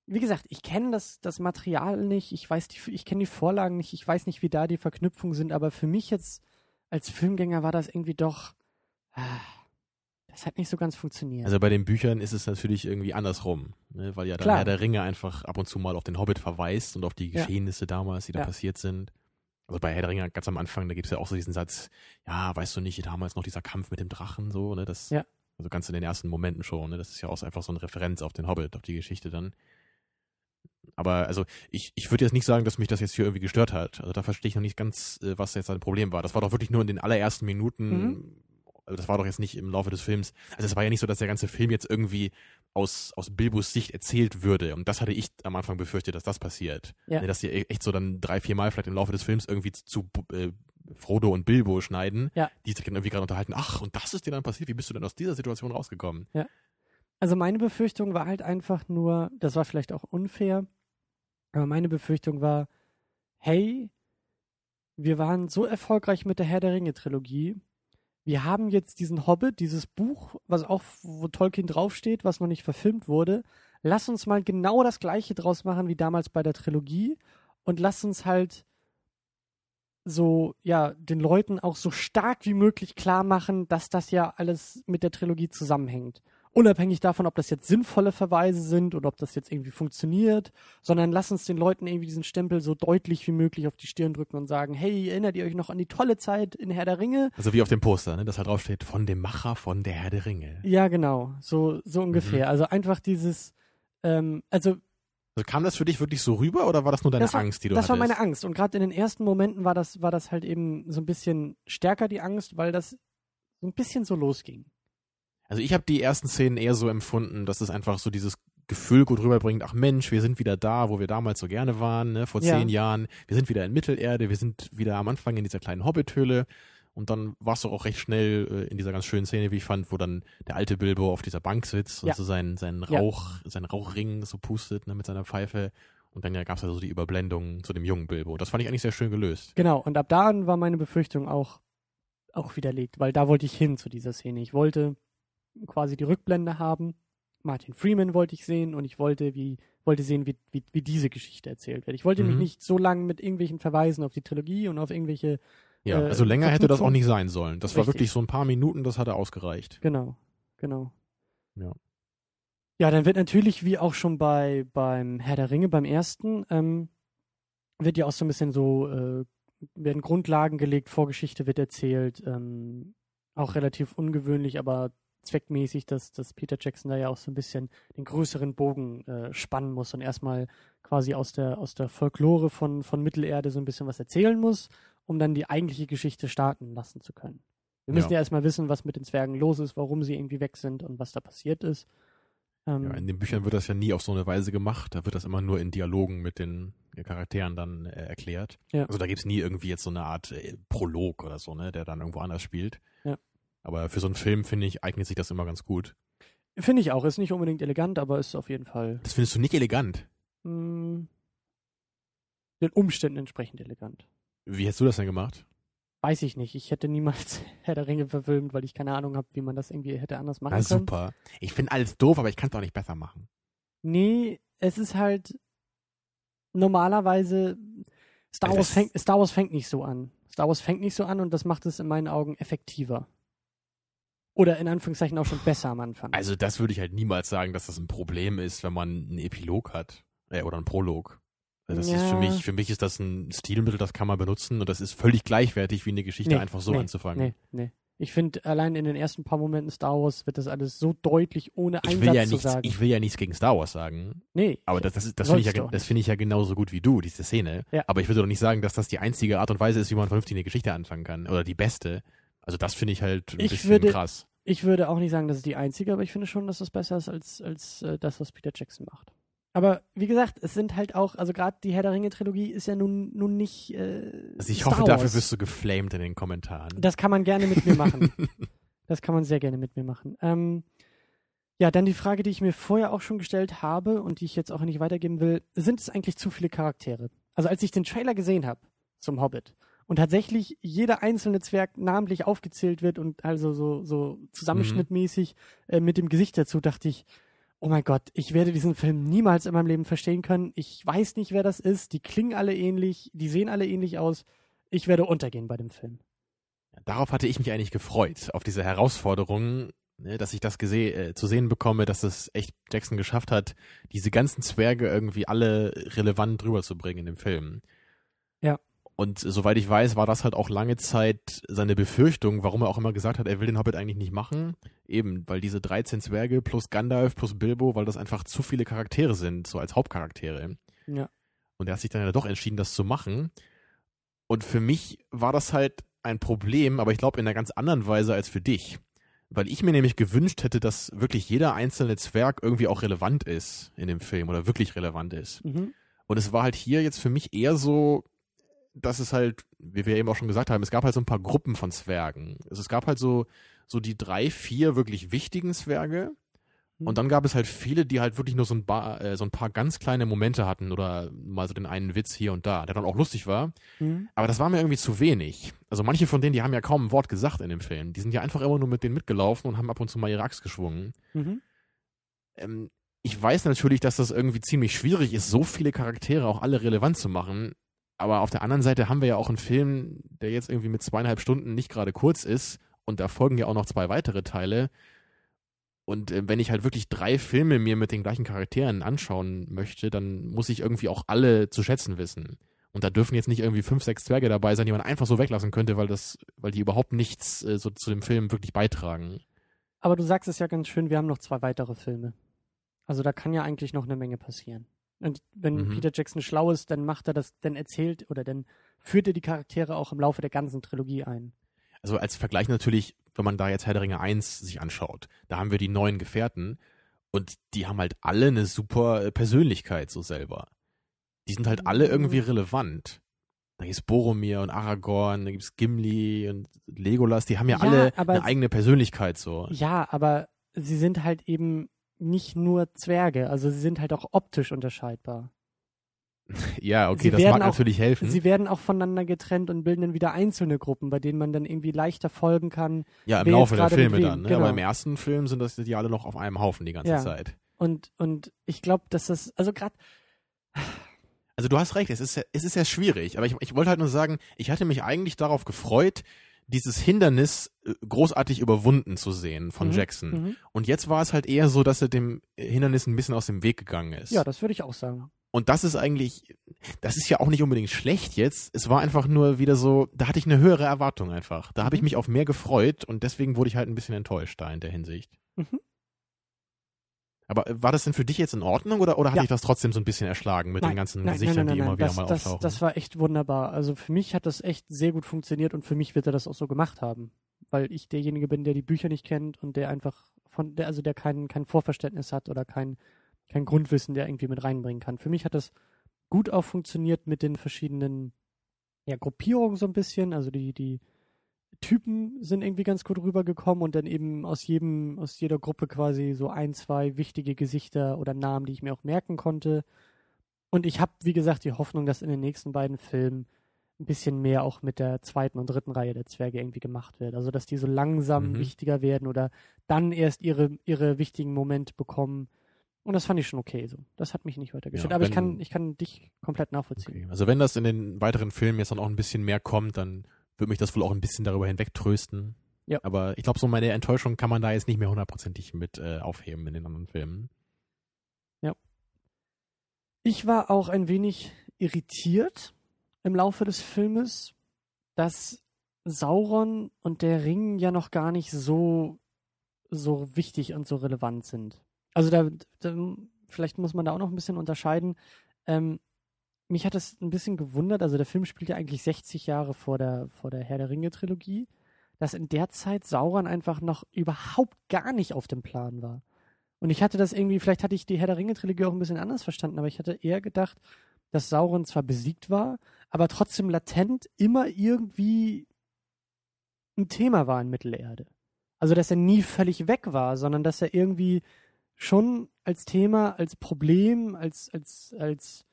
Wie gesagt, ich kenne das, das Material nicht, ich weiß die, ich kenne die Vorlagen nicht, ich weiß nicht, wie da die Verknüpfungen sind, aber für mich jetzt als Filmgänger war das irgendwie doch, ah, das hat nicht so ganz funktioniert. Also bei den Büchern ist es natürlich irgendwie andersrum, ne? weil ja dann Klar. Herr der Ringe einfach ab und zu mal auf den Hobbit verweist und auf die Ja. Geschehnisse damals, die da Ja. passiert sind. Also bei Herr der Ringe ganz am Anfang, da gibt es ja auch so diesen Satz, ja, weißt du nicht, damals noch dieser Kampf mit dem Drachen, so, ne? Das, Ja. Also ganz in den ersten Momenten schon, ne? Das ist ja auch einfach so eine Referenz auf den Hobbit, auf die Geschichte dann. Aber also ich, ich würde jetzt nicht sagen, dass mich das jetzt hier irgendwie gestört hat. Also da verstehe ich noch nicht ganz, äh, was jetzt ein Problem war. Das war doch wirklich nur in den allerersten Minuten. Mhm. Also das war doch jetzt nicht im Laufe des Films. Also es war ja nicht so, dass der ganze Film jetzt irgendwie aus, aus Bilbos Sicht erzählt würde. Und das hatte ich am Anfang befürchtet, dass das passiert. Ja. Ne, Dass die e- echt so dann drei, vier Mal vielleicht im Laufe des Films irgendwie zu äh, Frodo und Bilbo schneiden, Ja. die sich dann irgendwie gerade unterhalten. Ach, und das ist dir dann passiert. Wie bist du denn aus dieser Situation rausgekommen? Also meine Befürchtung war halt einfach nur, das war vielleicht auch unfair, aber meine Befürchtung war, hey, wir waren so erfolgreich mit der Herr der Ringe Trilogie. Wir haben jetzt diesen Hobbit, dieses Buch, was auch, wo Tolkien draufsteht, was noch nicht verfilmt wurde. Lass uns mal genau das gleiche draus machen wie damals bei der Trilogie und lass uns halt so, ja, den Leuten auch so stark wie möglich klar machen, dass das ja alles mit der Trilogie zusammenhängt unabhängig davon, ob das jetzt sinnvolle Verweise sind oder ob das jetzt irgendwie funktioniert, sondern lass uns den Leuten irgendwie diesen Stempel so deutlich wie möglich auf die Stirn drücken und sagen, hey, erinnert ihr euch noch an die tolle Zeit in Herr der Ringe? Also wie auf dem Poster, ne? das da draufsteht, von dem Macher von der Herr der Ringe. Ja, genau, so, so ungefähr. Also einfach dieses, ähm, also Also kam das für dich wirklich so rüber oder war das nur deine Das war- Angst, die du das war hattest? meine Angst. Und gerade in den ersten Momenten war das, war das halt eben so ein bisschen stärker die Angst, weil das so ein bisschen so losging. Also ich habe die ersten Szenen eher so empfunden, dass es einfach so dieses Gefühl gut rüberbringt, ach Mensch, wir sind wieder da, wo wir damals so gerne waren, ne, vor Ja. zehn Jahren. Wir sind wieder in Mittelerde, wir sind wieder am Anfang in dieser kleinen Hobbithöhle. Und dann warst du auch recht schnell äh, in dieser ganz schönen Szene, wie ich fand, wo dann der alte Bilbo auf dieser Bank sitzt und Ja. so seinen, seinen Ja. Rauch, seinen Rauchring so pustet ne, mit seiner Pfeife. Und dann ja, gab es also die Überblendung zu dem jungen Bilbo. Das fand ich eigentlich sehr schön gelöst. Genau, und ab da an war meine Befürchtung auch, auch widerlegt, weil da wollte ich hin zu dieser Szene. Ich wollte quasi die Rückblende haben. Martin Freeman wollte ich sehen und ich wollte, wie, wollte sehen, wie, wie, wie diese Geschichte erzählt wird. Ich wollte mich Mhm. nicht so lange mit irgendwelchen Verweisen auf die Trilogie und auf irgendwelche, Ja, Äh, also länger hätte das auch nicht sein sollen. Das war Richtig. wirklich so ein paar Minuten, das hatte ausgereicht. genau, genau. Ja. Ja, dann wird natürlich, wie auch schon bei beim Herr der Ringe, beim ersten, ähm, wird ja auch so ein bisschen so, äh, werden Grundlagen gelegt, Vorgeschichte wird erzählt, ähm, auch relativ ungewöhnlich, aber zweckmäßig, dass, dass Peter Jackson da ja auch so ein bisschen den größeren Bogen äh, spannen muss und erstmal quasi aus der, aus der Folklore von, von Mittelerde so ein bisschen was erzählen muss, um dann die eigentliche Geschichte starten lassen zu können. Wir müssen Ja. ja, erstmal wissen, was mit den Zwergen los ist, warum sie irgendwie weg sind und was da passiert ist. Ähm, Ja, in den Büchern wird das ja nie auf so eine Weise gemacht. Da wird das immer nur in Dialogen mit den Charakteren dann äh, erklärt. Ja. Also da gibt's nie irgendwie jetzt so eine Art äh, Prolog oder so, ne, der dann irgendwo anders spielt. Ja. Aber für so einen Film, finde ich, eignet sich das immer ganz gut. Finde ich auch. Ist nicht unbedingt elegant, aber ist auf jeden Fall Das findest du nicht elegant. mh, den Umständen entsprechend elegant. Wie hättest du das denn gemacht? Weiß ich nicht. Ich hätte niemals (laughs) Herr der Ringe verfilmt, weil ich keine Ahnung habe, wie man das irgendwie hätte anders machen Na können. super. Ich finde alles doof, aber ich kann es auch nicht besser machen. Nee, es ist halt normalerweise Star Wars, fängt, Star Wars fängt nicht so an. Star Wars fängt nicht so an und das macht es in meinen Augen effektiver. Oder in Anführungszeichen auch schon besser am Anfang. Also das würde ich halt niemals sagen, dass das ein Problem ist, wenn man einen Epilog hat. Äh, oder einen Prolog. Also das ist Ja. für mich, für mich ist das ein Stilmittel, das kann man benutzen und das ist völlig gleichwertig, wie eine Geschichte Nee, einfach so nee, anzufangen. Nee, nee. Ich finde, allein in den ersten paar Momenten Star Wars wird das alles so deutlich ohne Ich Einsatz will ja zu nichts, sagen. ich will ja nichts gegen Star Wars sagen. nee, Aber das, das, ist- das finde ich, ja, das finde ich ja genauso gut wie du, diese Szene. Ja. Aber ich würde doch nicht sagen, dass das die einzige Art und Weise ist, wie man vernünftig eine Geschichte anfangen kann. Oder die beste. Also das finde ich halt ein Ich bisschen würde- krass. Ich würde auch nicht sagen, das ist die einzige, aber ich finde schon, dass das besser ist als, als äh, das, was Peter Jackson macht. Aber wie gesagt, es sind halt auch, also gerade die Herr der Ringe-Trilogie ist ja nun, nun nicht. Äh, Also ich Star hoffe, dafür Wars. wirst du geflamed in den Kommentaren. Das kann man gerne mit mir machen. (laughs) das kann man sehr gerne mit mir machen. Ähm, ja, dann die Frage, die ich mir vorher auch schon gestellt habe und die ich jetzt auch nicht weitergeben will: Sind es eigentlich zu viele Charaktere? Also, als ich den Trailer gesehen habe zum Hobbit und tatsächlich jeder einzelne Zwerg namentlich aufgezählt wird und also so, so zusammenschnittmäßig äh, mit dem Gesicht dazu, dachte ich, oh mein Gott, ich werde diesen Film niemals in meinem Leben verstehen können. Ich weiß nicht, wer das ist. Die klingen alle ähnlich, die sehen alle ähnlich aus. Ich werde untergehen bei dem Film. Darauf hatte ich mich eigentlich gefreut, auf diese Herausforderung, ne, dass ich das äh, zu sehen bekomme, dass es echt Jackson geschafft hat, diese ganzen Zwerge irgendwie alle relevant rüberzubringen in dem Film. Und soweit ich weiß, war das halt auch lange Zeit seine Befürchtung, warum er auch immer gesagt hat, er will den Hobbit eigentlich nicht machen. Eben, weil diese 13 Zwerge plus Gandalf plus Bilbo, weil das einfach zu viele Charaktere sind, so als Hauptcharaktere. Ja. Und er hat sich dann ja doch entschieden, das zu machen. Und für mich war das halt ein Problem, aber ich glaube in einer ganz anderen Weise als für dich. Weil ich mir nämlich gewünscht hätte, dass wirklich jeder einzelne Zwerg irgendwie auch relevant ist in dem Film oder wirklich relevant ist. Mhm. Und es war halt hier jetzt für mich eher so, dass es halt, wie wir eben auch schon gesagt haben, es gab halt so ein paar Gruppen von Zwergen. Also es gab halt so, so die drei, vier wirklich wichtigen Zwerge. Mhm. Und dann gab es halt viele, die halt wirklich nur so ein, paar, äh, so ein paar ganz kleine Momente hatten oder mal so den einen Witz hier und da, der dann auch lustig war. Mhm. Aber das war mir irgendwie zu wenig. Also manche von denen, die haben ja kaum ein Wort gesagt in dem Film. Die sind ja einfach immer nur mit denen mitgelaufen und haben ab und zu mal ihre Axt geschwungen. Mhm. Ähm, ich weiß natürlich, dass das irgendwie ziemlich schwierig ist, so viele Charaktere auch alle relevant zu machen. Aber auf der anderen Seite haben wir ja auch einen Film, der jetzt irgendwie mit zweieinhalb Stunden nicht gerade kurz ist. Und da folgen ja auch noch zwei weitere Teile. Und äh, wenn ich halt wirklich drei Filme mir mit den gleichen Charakteren anschauen möchte, dann muss ich irgendwie auch alle zu schätzen wissen. Und da dürfen jetzt nicht irgendwie fünf, sechs Zwerge dabei sein, die man einfach so weglassen könnte, weil das, weil die überhaupt nichts äh, so zu dem Film wirklich beitragen. Aber du sagst es ja ganz schön, wir haben noch zwei weitere Filme. Also da kann ja eigentlich noch eine Menge passieren. Und wenn Mhm. Peter Jackson schlau ist, dann macht er das, dann erzählt oder dann führt er die Charaktere auch im Laufe der ganzen Trilogie ein. Also als Vergleich natürlich, wenn man da jetzt Herr der Ringe 1 sich anschaut, da haben wir die neuen Gefährten und die haben halt alle eine super Persönlichkeit so selber. Die sind halt alle irgendwie relevant. Da gibt's Boromir und Aragorn, da gibt's Gimli und Legolas, die haben ja, Ja, alle eine eigene Persönlichkeit so. Ja, aber sie sind halt eben nicht nur Zwerge, also sie sind halt auch optisch unterscheidbar. (laughs) Ja, okay, Sie das mag auch- natürlich helfen. Sie werden auch voneinander getrennt und bilden dann wieder einzelne Gruppen, bei denen man dann irgendwie leichter folgen kann. ja, im Laufe der Filme dann. Ne? genau. Aber im ersten Film sind das die alle noch auf einem Haufen die ganze Ja. Zeit. Und, und ich glaube, dass das, also gerade, Also du hast recht, es ist, ja- es ist ja schwierig, aber ich, ich wollte halt nur sagen, ich hatte mich eigentlich darauf gefreut, dieses Hindernis äh, großartig überwunden zu sehen von Mhm, Jackson. mhm. Und jetzt war es halt eher so, dass er dem Hindernis ein bisschen aus dem Weg gegangen ist. ja, das würde ich auch sagen. Und das ist eigentlich, das ist ja auch nicht unbedingt schlecht jetzt. Es war einfach nur wieder so, da hatte ich eine höhere Erwartung einfach. Da habe ich Mhm. mich auf mehr gefreut und deswegen wurde ich halt ein bisschen enttäuscht da in der Hinsicht. Mhm. Aber äh, war das denn für dich jetzt in Ordnung oder, oder hat Ja. dich das trotzdem so ein bisschen erschlagen mit den ganzen Gesichtern, die immer wieder das, mal das, auftauchen? Das war echt wunderbar. Also für mich hat das echt sehr gut funktioniert und für mich wird er das auch so gemacht haben. Weil ich derjenige bin, der die Bücher nicht kennt und der einfach von, der, also der kein, kein Vorverständnis hat oder kein, kein Grundwissen, der irgendwie mit reinbringen kann. Für mich hat das gut auch funktioniert mit den verschiedenen ja, Gruppierungen so ein bisschen. Also die, die Typen sind irgendwie ganz gut rübergekommen und dann eben aus jedem, aus jeder Gruppe quasi so ein, zwei wichtige Gesichter oder Namen, die ich mir auch merken konnte. Und ich habe, wie gesagt, die Hoffnung, dass in den nächsten beiden Filmen ein bisschen mehr auch mit der zweiten und dritten Reihe der Zwerge irgendwie gemacht wird. Also dass die so langsam Mhm. wichtiger werden oder dann erst ihre, ihre wichtigen Momente bekommen. Und das fand ich schon okay so. Das hat mich nicht weiter gestört. Ja, Aber ich kann, ich kann dich komplett nachvollziehen. Okay. Also wenn das in den weiteren Filmen jetzt dann auch ein bisschen mehr kommt, dann wird mich das wohl auch ein bisschen darüber hinweg trösten. Ja. Aber ich glaube, so meine Enttäuschung kann man da jetzt nicht mehr hundertprozentig mit äh, aufheben in den anderen Filmen. Ich war auch ein wenig irritiert im Laufe des Filmes, dass Sauron und der Ring ja noch gar nicht so, so wichtig und so relevant sind. Also da, da vielleicht muss man da auch noch ein bisschen unterscheiden. Ähm, mich hat es ein bisschen gewundert, also der Film spielt ja eigentlich 60 Jahre vor der, vor der Herr der Ringe-Trilogie, dass in der Zeit Sauron einfach noch überhaupt gar nicht auf dem Plan war. Und ich hatte das irgendwie, vielleicht hatte ich die Herr der Ringe-Trilogie auch ein bisschen anders verstanden, aber ich hatte eher gedacht, dass Sauron zwar besiegt war, aber trotzdem latent immer irgendwie ein Thema war in Mittelerde. Also, dass er nie völlig weg war, sondern dass er irgendwie schon als Thema, als Problem, als, als, als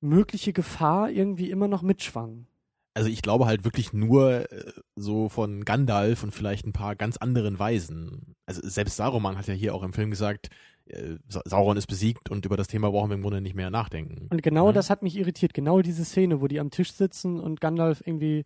mögliche Gefahr irgendwie immer noch mitschwang. Also ich glaube halt wirklich nur äh, so von Gandalf und vielleicht ein paar ganz anderen Weisen. Also selbst Saruman hat ja hier auch im Film gesagt, äh, Sa- Sauron ist besiegt und über das Thema brauchen wir im Grunde nicht mehr nachdenken. Und genau Ja. das hat mich irritiert. Genau diese Szene, wo die am Tisch sitzen und Gandalf irgendwie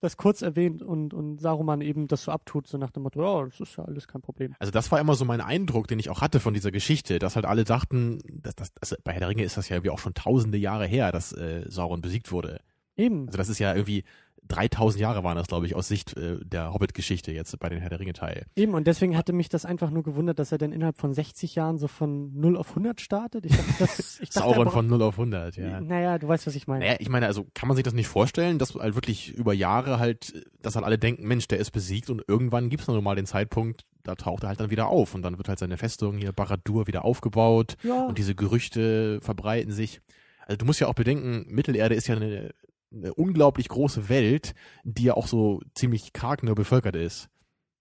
das kurz erwähnt und, und Saruman eben das so abtut, so nach dem Motto, oh, das ist ja alles kein Problem. Also das war immer so mein Eindruck, den ich auch hatte von dieser Geschichte, dass halt alle dachten, dass das, also bei Herr der Ringe ist das ja irgendwie auch schon tausende Jahre her, dass äh, Sauron besiegt wurde. Eben. Also das ist ja irgendwie 3000 Jahre waren das, glaube ich, aus Sicht äh, der Hobbit-Geschichte jetzt bei den Herr der Ringe-Teil. Eben, und deswegen hatte mich das einfach nur gewundert, dass er dann innerhalb von 60 Jahren so von 0 auf 100 startet. Ich dachte, das, (laughs) ich dachte, Sauron von 0 auf 100, ja. Naja, du weißt, was ich meine. Naja, ich meine, also kann man sich das nicht vorstellen, dass halt wirklich über Jahre halt, dass halt alle denken, Mensch, der ist besiegt und irgendwann gibt's dann mal den Zeitpunkt, da taucht er halt dann wieder auf und dann wird halt seine Festung hier Barad-dûr wieder aufgebaut ja, und diese Gerüchte verbreiten sich. Also du musst ja auch bedenken, Mittelerde ist ja eine, eine unglaublich große Welt, die ja auch so ziemlich karg nur bevölkert ist.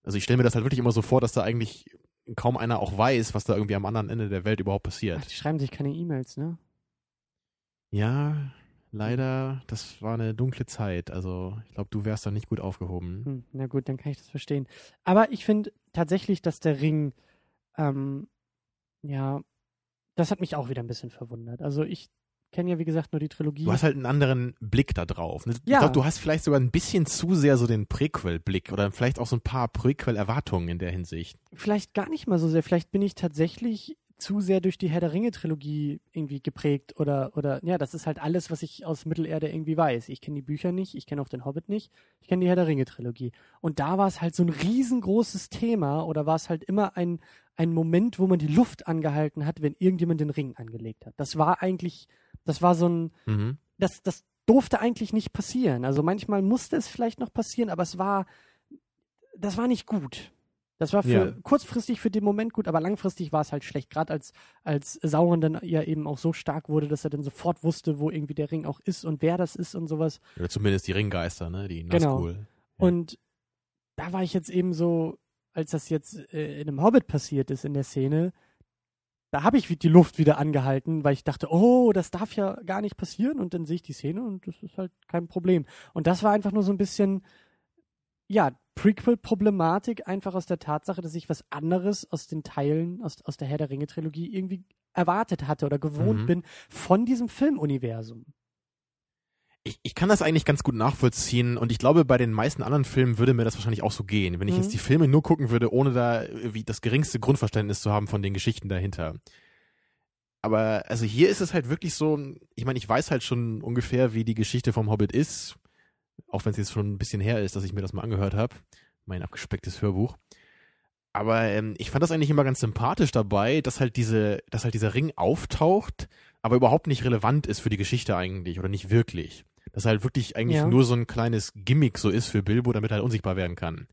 Also ich stelle mir das halt wirklich immer so vor, dass da eigentlich kaum einer auch weiß, was da irgendwie am anderen Ende der Welt überhaupt passiert. Ach, die schreiben sich keine E-Mails, ne? Ja, leider, das war eine dunkle Zeit. Also ich glaube, du wärst da nicht gut aufgehoben. Hm, na gut, dann kann ich das verstehen. Aber ich finde tatsächlich, dass der Ring, ähm, ja, das hat mich auch wieder ein bisschen verwundert. Also ich kenne ja, wie gesagt, nur die Trilogie. Du hast halt einen anderen Blick da drauf. ne? Ich Ja. glaube, du hast vielleicht sogar ein bisschen zu sehr so den Prequel-Blick oder vielleicht auch so ein paar Prequel-Erwartungen in der Hinsicht. vielleicht gar nicht mal so sehr. Vielleicht bin ich tatsächlich zu sehr durch die Herr der Ringe-Trilogie irgendwie geprägt oder, oder, ja, das ist halt alles, was ich aus Mittelerde irgendwie weiß. Ich kenne die Bücher nicht, ich kenne auch den Hobbit nicht, ich kenne die Herr der Ringe-Trilogie. Und da war es halt so ein riesengroßes Thema oder war es halt immer ein, ein Moment, wo man die Luft angehalten hat, wenn irgendjemand den Ring angelegt hat. Das war eigentlich, das war so ein, Mhm. das, das durfte eigentlich nicht passieren. Also manchmal musste es vielleicht noch passieren, aber es war, das war nicht gut. Das war für Ja. kurzfristig für den Moment gut, aber langfristig war es halt schlecht. Gerade als, als Sauron dann ja eben auch so stark wurde, dass er dann sofort wusste, wo irgendwie der Ring auch ist und wer das ist und sowas. Oder zumindest die Ringgeister, ne? Die Genau. Nazgul. Ja. Und da war ich jetzt eben so, als das jetzt äh, in einem Hobbit passiert ist in der Szene, da habe ich die Luft wieder angehalten, weil ich dachte, oh, das darf ja gar nicht passieren. Und dann sehe ich die Szene und das ist halt kein Problem. Und das war einfach nur so ein bisschen, ja, Prequel-Problematik, einfach aus der Tatsache, dass ich was anderes aus den Teilen, aus, aus der Herr der Ringe-Trilogie irgendwie erwartet hatte oder gewohnt Mhm. bin von diesem Filmuniversum. Ich, ich kann das eigentlich ganz gut nachvollziehen und ich glaube, bei den meisten anderen Filmen würde mir das wahrscheinlich auch so gehen. Wenn ich Mhm. jetzt die Filme nur gucken würde, ohne da irgendwie das geringste Grundverständnis zu haben von den Geschichten dahinter. Aber also hier ist es halt wirklich so, ich meine, ich weiß halt schon ungefähr, wie die Geschichte vom Hobbit ist, auch wenn es jetzt schon ein bisschen her ist, dass ich mir das mal angehört habe, mein abgespecktes Hörbuch. Aber ähm, ich fand das eigentlich immer ganz sympathisch dabei, dass halt diese, dass halt dieser Ring auftaucht, aber überhaupt nicht relevant ist für die Geschichte eigentlich oder nicht wirklich. Dass er halt wirklich eigentlich Ja. nur so ein kleines Gimmick so ist für Bilbo, damit er halt unsichtbar werden kann.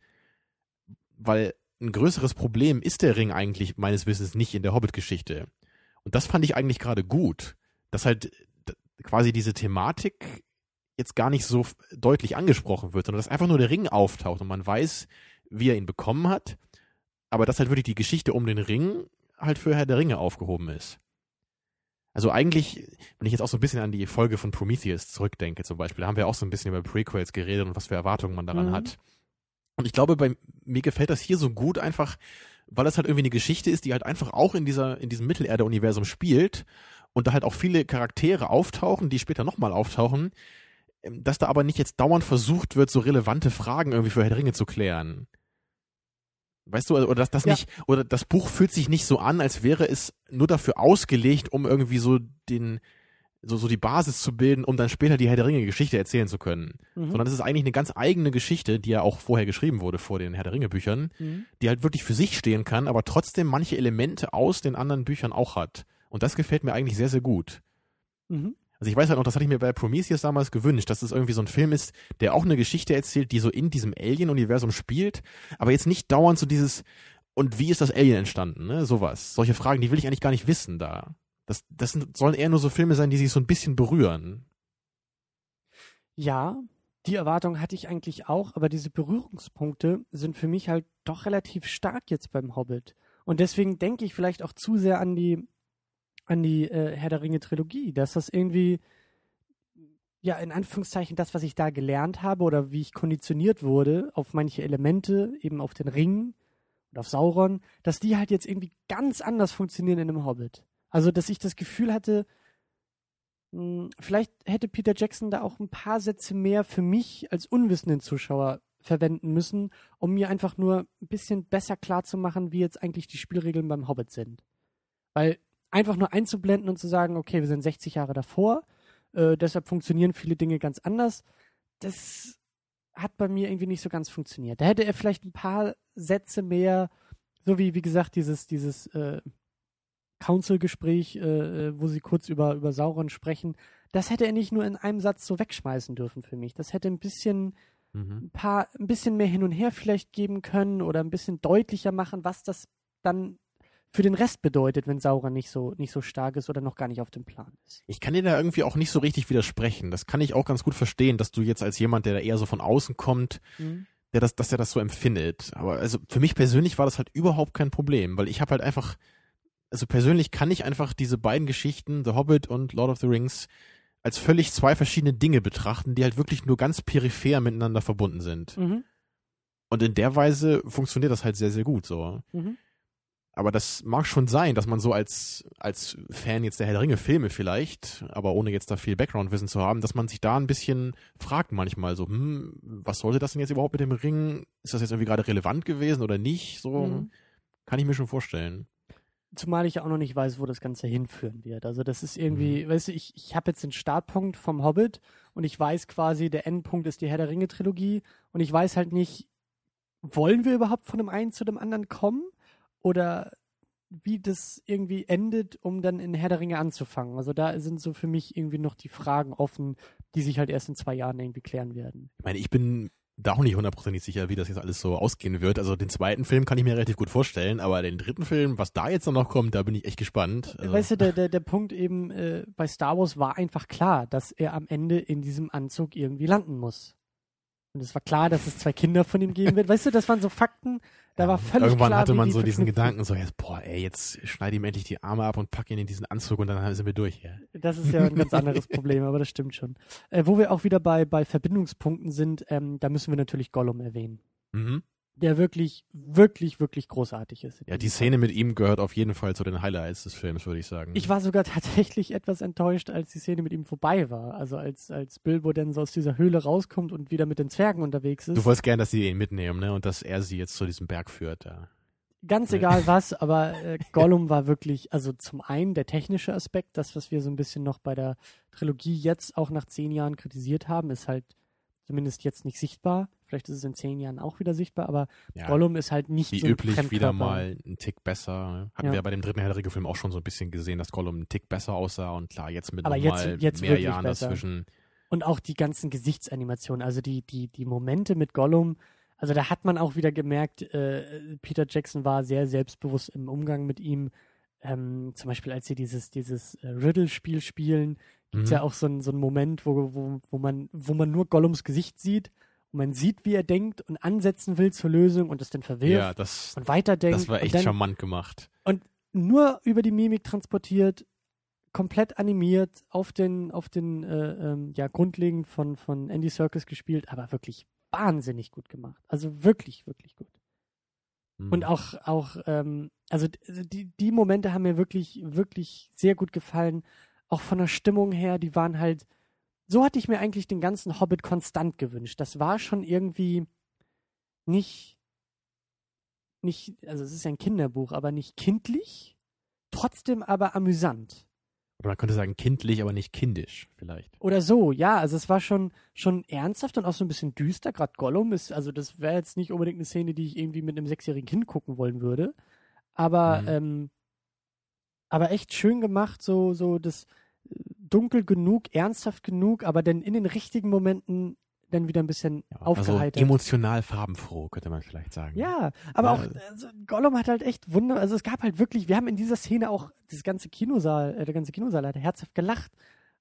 Weil ein größeres Problem ist der Ring eigentlich meines Wissens nicht in der Hobbit-Geschichte. Und das fand ich eigentlich gerade gut. Dass halt quasi diese Thematik jetzt gar nicht so deutlich angesprochen wird, sondern dass einfach nur der Ring auftaucht und man weiß, wie er ihn bekommen hat, aber dass halt wirklich die Geschichte um den Ring halt für Herr der Ringe aufgehoben ist. Also eigentlich, wenn ich jetzt auch so ein bisschen an die Folge von Prometheus zurückdenke zum Beispiel, da haben wir auch so ein bisschen über Prequels geredet und was für Erwartungen man daran mhm. hat. Und ich glaube, bei mir gefällt das hier so gut einfach, weil das halt irgendwie eine Geschichte ist, die halt einfach auch in dieser, in diesem Mittelerde-Universum spielt und da halt auch viele Charaktere auftauchen, die später nochmal auftauchen, ähm, dass da aber nicht jetzt dauernd versucht wird, so relevante Fragen irgendwie für Herr Ringe zu klären. Weißt du, oder dass das ja. nicht, oder das Buch fühlt sich nicht so an, als wäre es nur dafür ausgelegt, um irgendwie so den, so, so die Basis zu bilden, um dann später die Herr der Ringe Geschichte erzählen zu können. Mhm. Sondern es ist eigentlich eine ganz eigene Geschichte, die ja auch vorher geschrieben wurde vor den Herr der Ringe Büchern, mhm. die halt wirklich für sich stehen kann, aber trotzdem manche Elemente aus den anderen Büchern auch hat. Und das gefällt mir eigentlich sehr, sehr gut. Mhm. Also ich weiß halt noch, das hatte ich mir bei Prometheus damals gewünscht, dass es irgendwie so ein Film ist, der auch eine Geschichte erzählt, die so in diesem Alien-Universum spielt, aber jetzt nicht dauernd so dieses, und wie ist das Alien entstanden, ne? Sowas. Solche Fragen, die will ich eigentlich gar nicht wissen da. Das, das sind, sollen eher nur so Filme sein, die sich so ein bisschen berühren. Ja, die Erwartung hatte ich eigentlich auch, aber diese Berührungspunkte sind für mich halt doch relativ stark jetzt beim Hobbit. Und deswegen denke ich vielleicht auch zu sehr an die an die äh, Herr der Ringe Trilogie, dass das irgendwie ja in Anführungszeichen das, was ich da gelernt habe oder wie ich konditioniert wurde auf manche Elemente, eben auf den Ring und auf Sauron, dass die halt jetzt irgendwie ganz anders funktionieren in einem Hobbit. Also, dass ich das Gefühl hatte, mh, hm, vielleicht hätte Peter Jackson da auch ein paar Sätze mehr für mich als unwissenden Zuschauer verwenden müssen, um mir einfach nur ein bisschen besser klarzumachen, wie jetzt eigentlich die Spielregeln beim Hobbit sind. Weil einfach nur einzublenden und zu sagen, okay, wir sind 60 Jahre davor, äh, deshalb funktionieren viele Dinge ganz anders, das hat bei mir irgendwie nicht so ganz funktioniert. Da hätte er vielleicht ein paar Sätze mehr, so wie, wie gesagt, dieses, dieses äh, Council-Gespräch, äh, äh wo sie kurz über, über Sauron sprechen, das hätte er nicht nur in einem Satz so wegschmeißen dürfen für mich. Das hätte ein bisschen, mhm. ein paar, ein bisschen mehr hin und her vielleicht geben können oder ein bisschen deutlicher machen, was das dann für den Rest bedeutet, wenn Sauron nicht so, nicht so stark ist oder noch gar nicht auf dem Plan ist. Ich kann dir da irgendwie auch nicht so richtig widersprechen. Das kann ich auch ganz gut verstehen, dass du jetzt als jemand, der da eher so von außen kommt, mhm. der das, dass er das so empfindet. Aber also für mich persönlich war das halt überhaupt kein Problem, weil ich habe halt einfach, also persönlich kann ich einfach diese beiden Geschichten, The Hobbit und Lord of the Rings, als völlig zwei verschiedene Dinge betrachten, die halt wirklich nur ganz peripher miteinander verbunden sind. Mhm. Und in der Weise funktioniert das halt sehr, sehr gut so. Mhm. Aber das mag schon sein, dass man so als, als Fan jetzt der Herr der Ringe Filme vielleicht, aber ohne jetzt da viel Background-Wissen zu haben, dass man sich da ein bisschen fragt manchmal so, hm, was sollte das denn jetzt überhaupt mit dem Ring? Ist das jetzt irgendwie gerade relevant gewesen oder nicht? So mhm. kann ich mir schon vorstellen. Zumal ich ja auch noch nicht weiß, wo das Ganze hinführen wird. Also das ist irgendwie, mhm. weißt du, ich, ich habe jetzt den Startpunkt vom Hobbit und ich weiß quasi, der Endpunkt ist die Herr der Ringe Trilogie und ich weiß halt nicht, wollen wir überhaupt von dem einen zu dem anderen kommen? Oder wie das irgendwie endet, um dann in Herr der Ringe anzufangen. Also da sind so für mich irgendwie noch die Fragen offen, die sich halt erst in zwei Jahren irgendwie klären werden. Ich meine, ich bin da auch nicht hundertprozentig sicher, wie das jetzt alles so ausgehen wird. Also den zweiten Film kann ich mir relativ gut vorstellen, aber den dritten Film, was da jetzt noch kommt, da bin ich echt gespannt. Also. Weißt du, der, der, der Punkt eben äh, bei Star Wars war einfach klar, dass er am Ende in diesem Anzug irgendwie landen muss. Und es war klar, dass es zwei Kinder von ihm geben wird. Weißt du, das waren so Fakten, da war völlig Irgendwann klar, hatte man so diesen Gedanken, so jetzt, boah, ey, jetzt schneide ihm endlich die Arme ab und pack ihn in diesen Anzug und dann sind wir durch hier. Das ist ja ein ganz anderes Problem, aber das stimmt schon. Äh, wo wir auch wieder bei, bei Verbindungspunkten sind, ähm, da müssen wir natürlich Gollum erwähnen. Mhm der wirklich, wirklich, wirklich großartig ist. Ja, die Szene mit ihm gehört auf jeden Fall zu den Highlights des Films, würde ich sagen. Ich war sogar (laughs) tatsächlich etwas enttäuscht, als die Szene mit ihm vorbei war. Also als, als Bilbo dann so aus dieser Höhle rauskommt und wieder mit den Zwergen unterwegs ist. Du wolltest gern, dass sie ihn mitnehmen, ne? Und dass er sie jetzt zu diesem Berg führt, ja. Ganz egal was, (laughs) aber äh, Gollum war wirklich, also zum einen der technische Aspekt, das, was wir so ein bisschen noch bei der Trilogie jetzt auch nach zehn Jahren kritisiert haben, ist halt zumindest jetzt nicht sichtbar. Vielleicht ist es in zehn Jahren auch wieder sichtbar, aber ja, Gollum ist halt nicht wie so üblich wieder mal ein Tick besser. Hatten ja. wir ja bei dem dritten Herr der Ringe-Film auch schon so ein bisschen gesehen, dass Gollum ein Tick besser aussah und klar, jetzt mit aber jetzt, jetzt mehr Jahren besser. dazwischen. Und auch die ganzen Gesichtsanimationen, also die, die, die Momente mit Gollum, also da hat man auch wieder gemerkt, äh, Peter Jackson war sehr selbstbewusst im Umgang mit ihm. Ähm, zum Beispiel, als sie dieses, dieses äh, Riddle-Spiel spielen Gibt's Mhm. ja auch so ein, so Moment, wo, wo, wo, man, wo man nur Gollums Gesicht sieht und man sieht, wie er denkt und ansetzen will zur Lösung und es dann verwirft Ja, das, und weiterdenkt. das war echt und dann charmant gemacht. nur über die Mimik transportiert, komplett animiert, auf den, auf den äh, ähm, ja, grundlegend von, von Andy Serkis gespielt, aber wirklich wahnsinnig gut gemacht. Also wirklich, wirklich gut. Mhm. Und auch, auch, ähm, also also die, die Momente haben mir wirklich, wirklich sehr gut gefallen. Auch von der Stimmung her, die waren halt, so hatte ich mir eigentlich den ganzen Hobbit konstant gewünscht. Das war schon irgendwie nicht, nicht, also es ist ja ein Kinderbuch, aber nicht kindlich, trotzdem aber amüsant. Oder man könnte sagen kindlich, aber nicht kindisch vielleicht. Oder so, ja, also es war schon, schon ernsthaft und auch so ein bisschen düster. Gerade Gollum ist, also das wäre jetzt nicht unbedingt eine Szene, die ich irgendwie mit einem sechsjährigen Kind gucken wollen würde. Aber, Mhm. ähm, aber echt schön gemacht, so, so das dunkel genug, ernsthaft genug, aber dann in den richtigen Momenten dann wieder ein bisschen Ja, also aufgeheitert. emotional farbenfroh, könnte man vielleicht sagen. Ja, aber Ja. auch also Gollum hat halt echt Wunder. Also es gab halt wirklich, wir haben in dieser Szene auch das ganze Kinosaal, äh, der ganze Kinosaal hat herzhaft gelacht,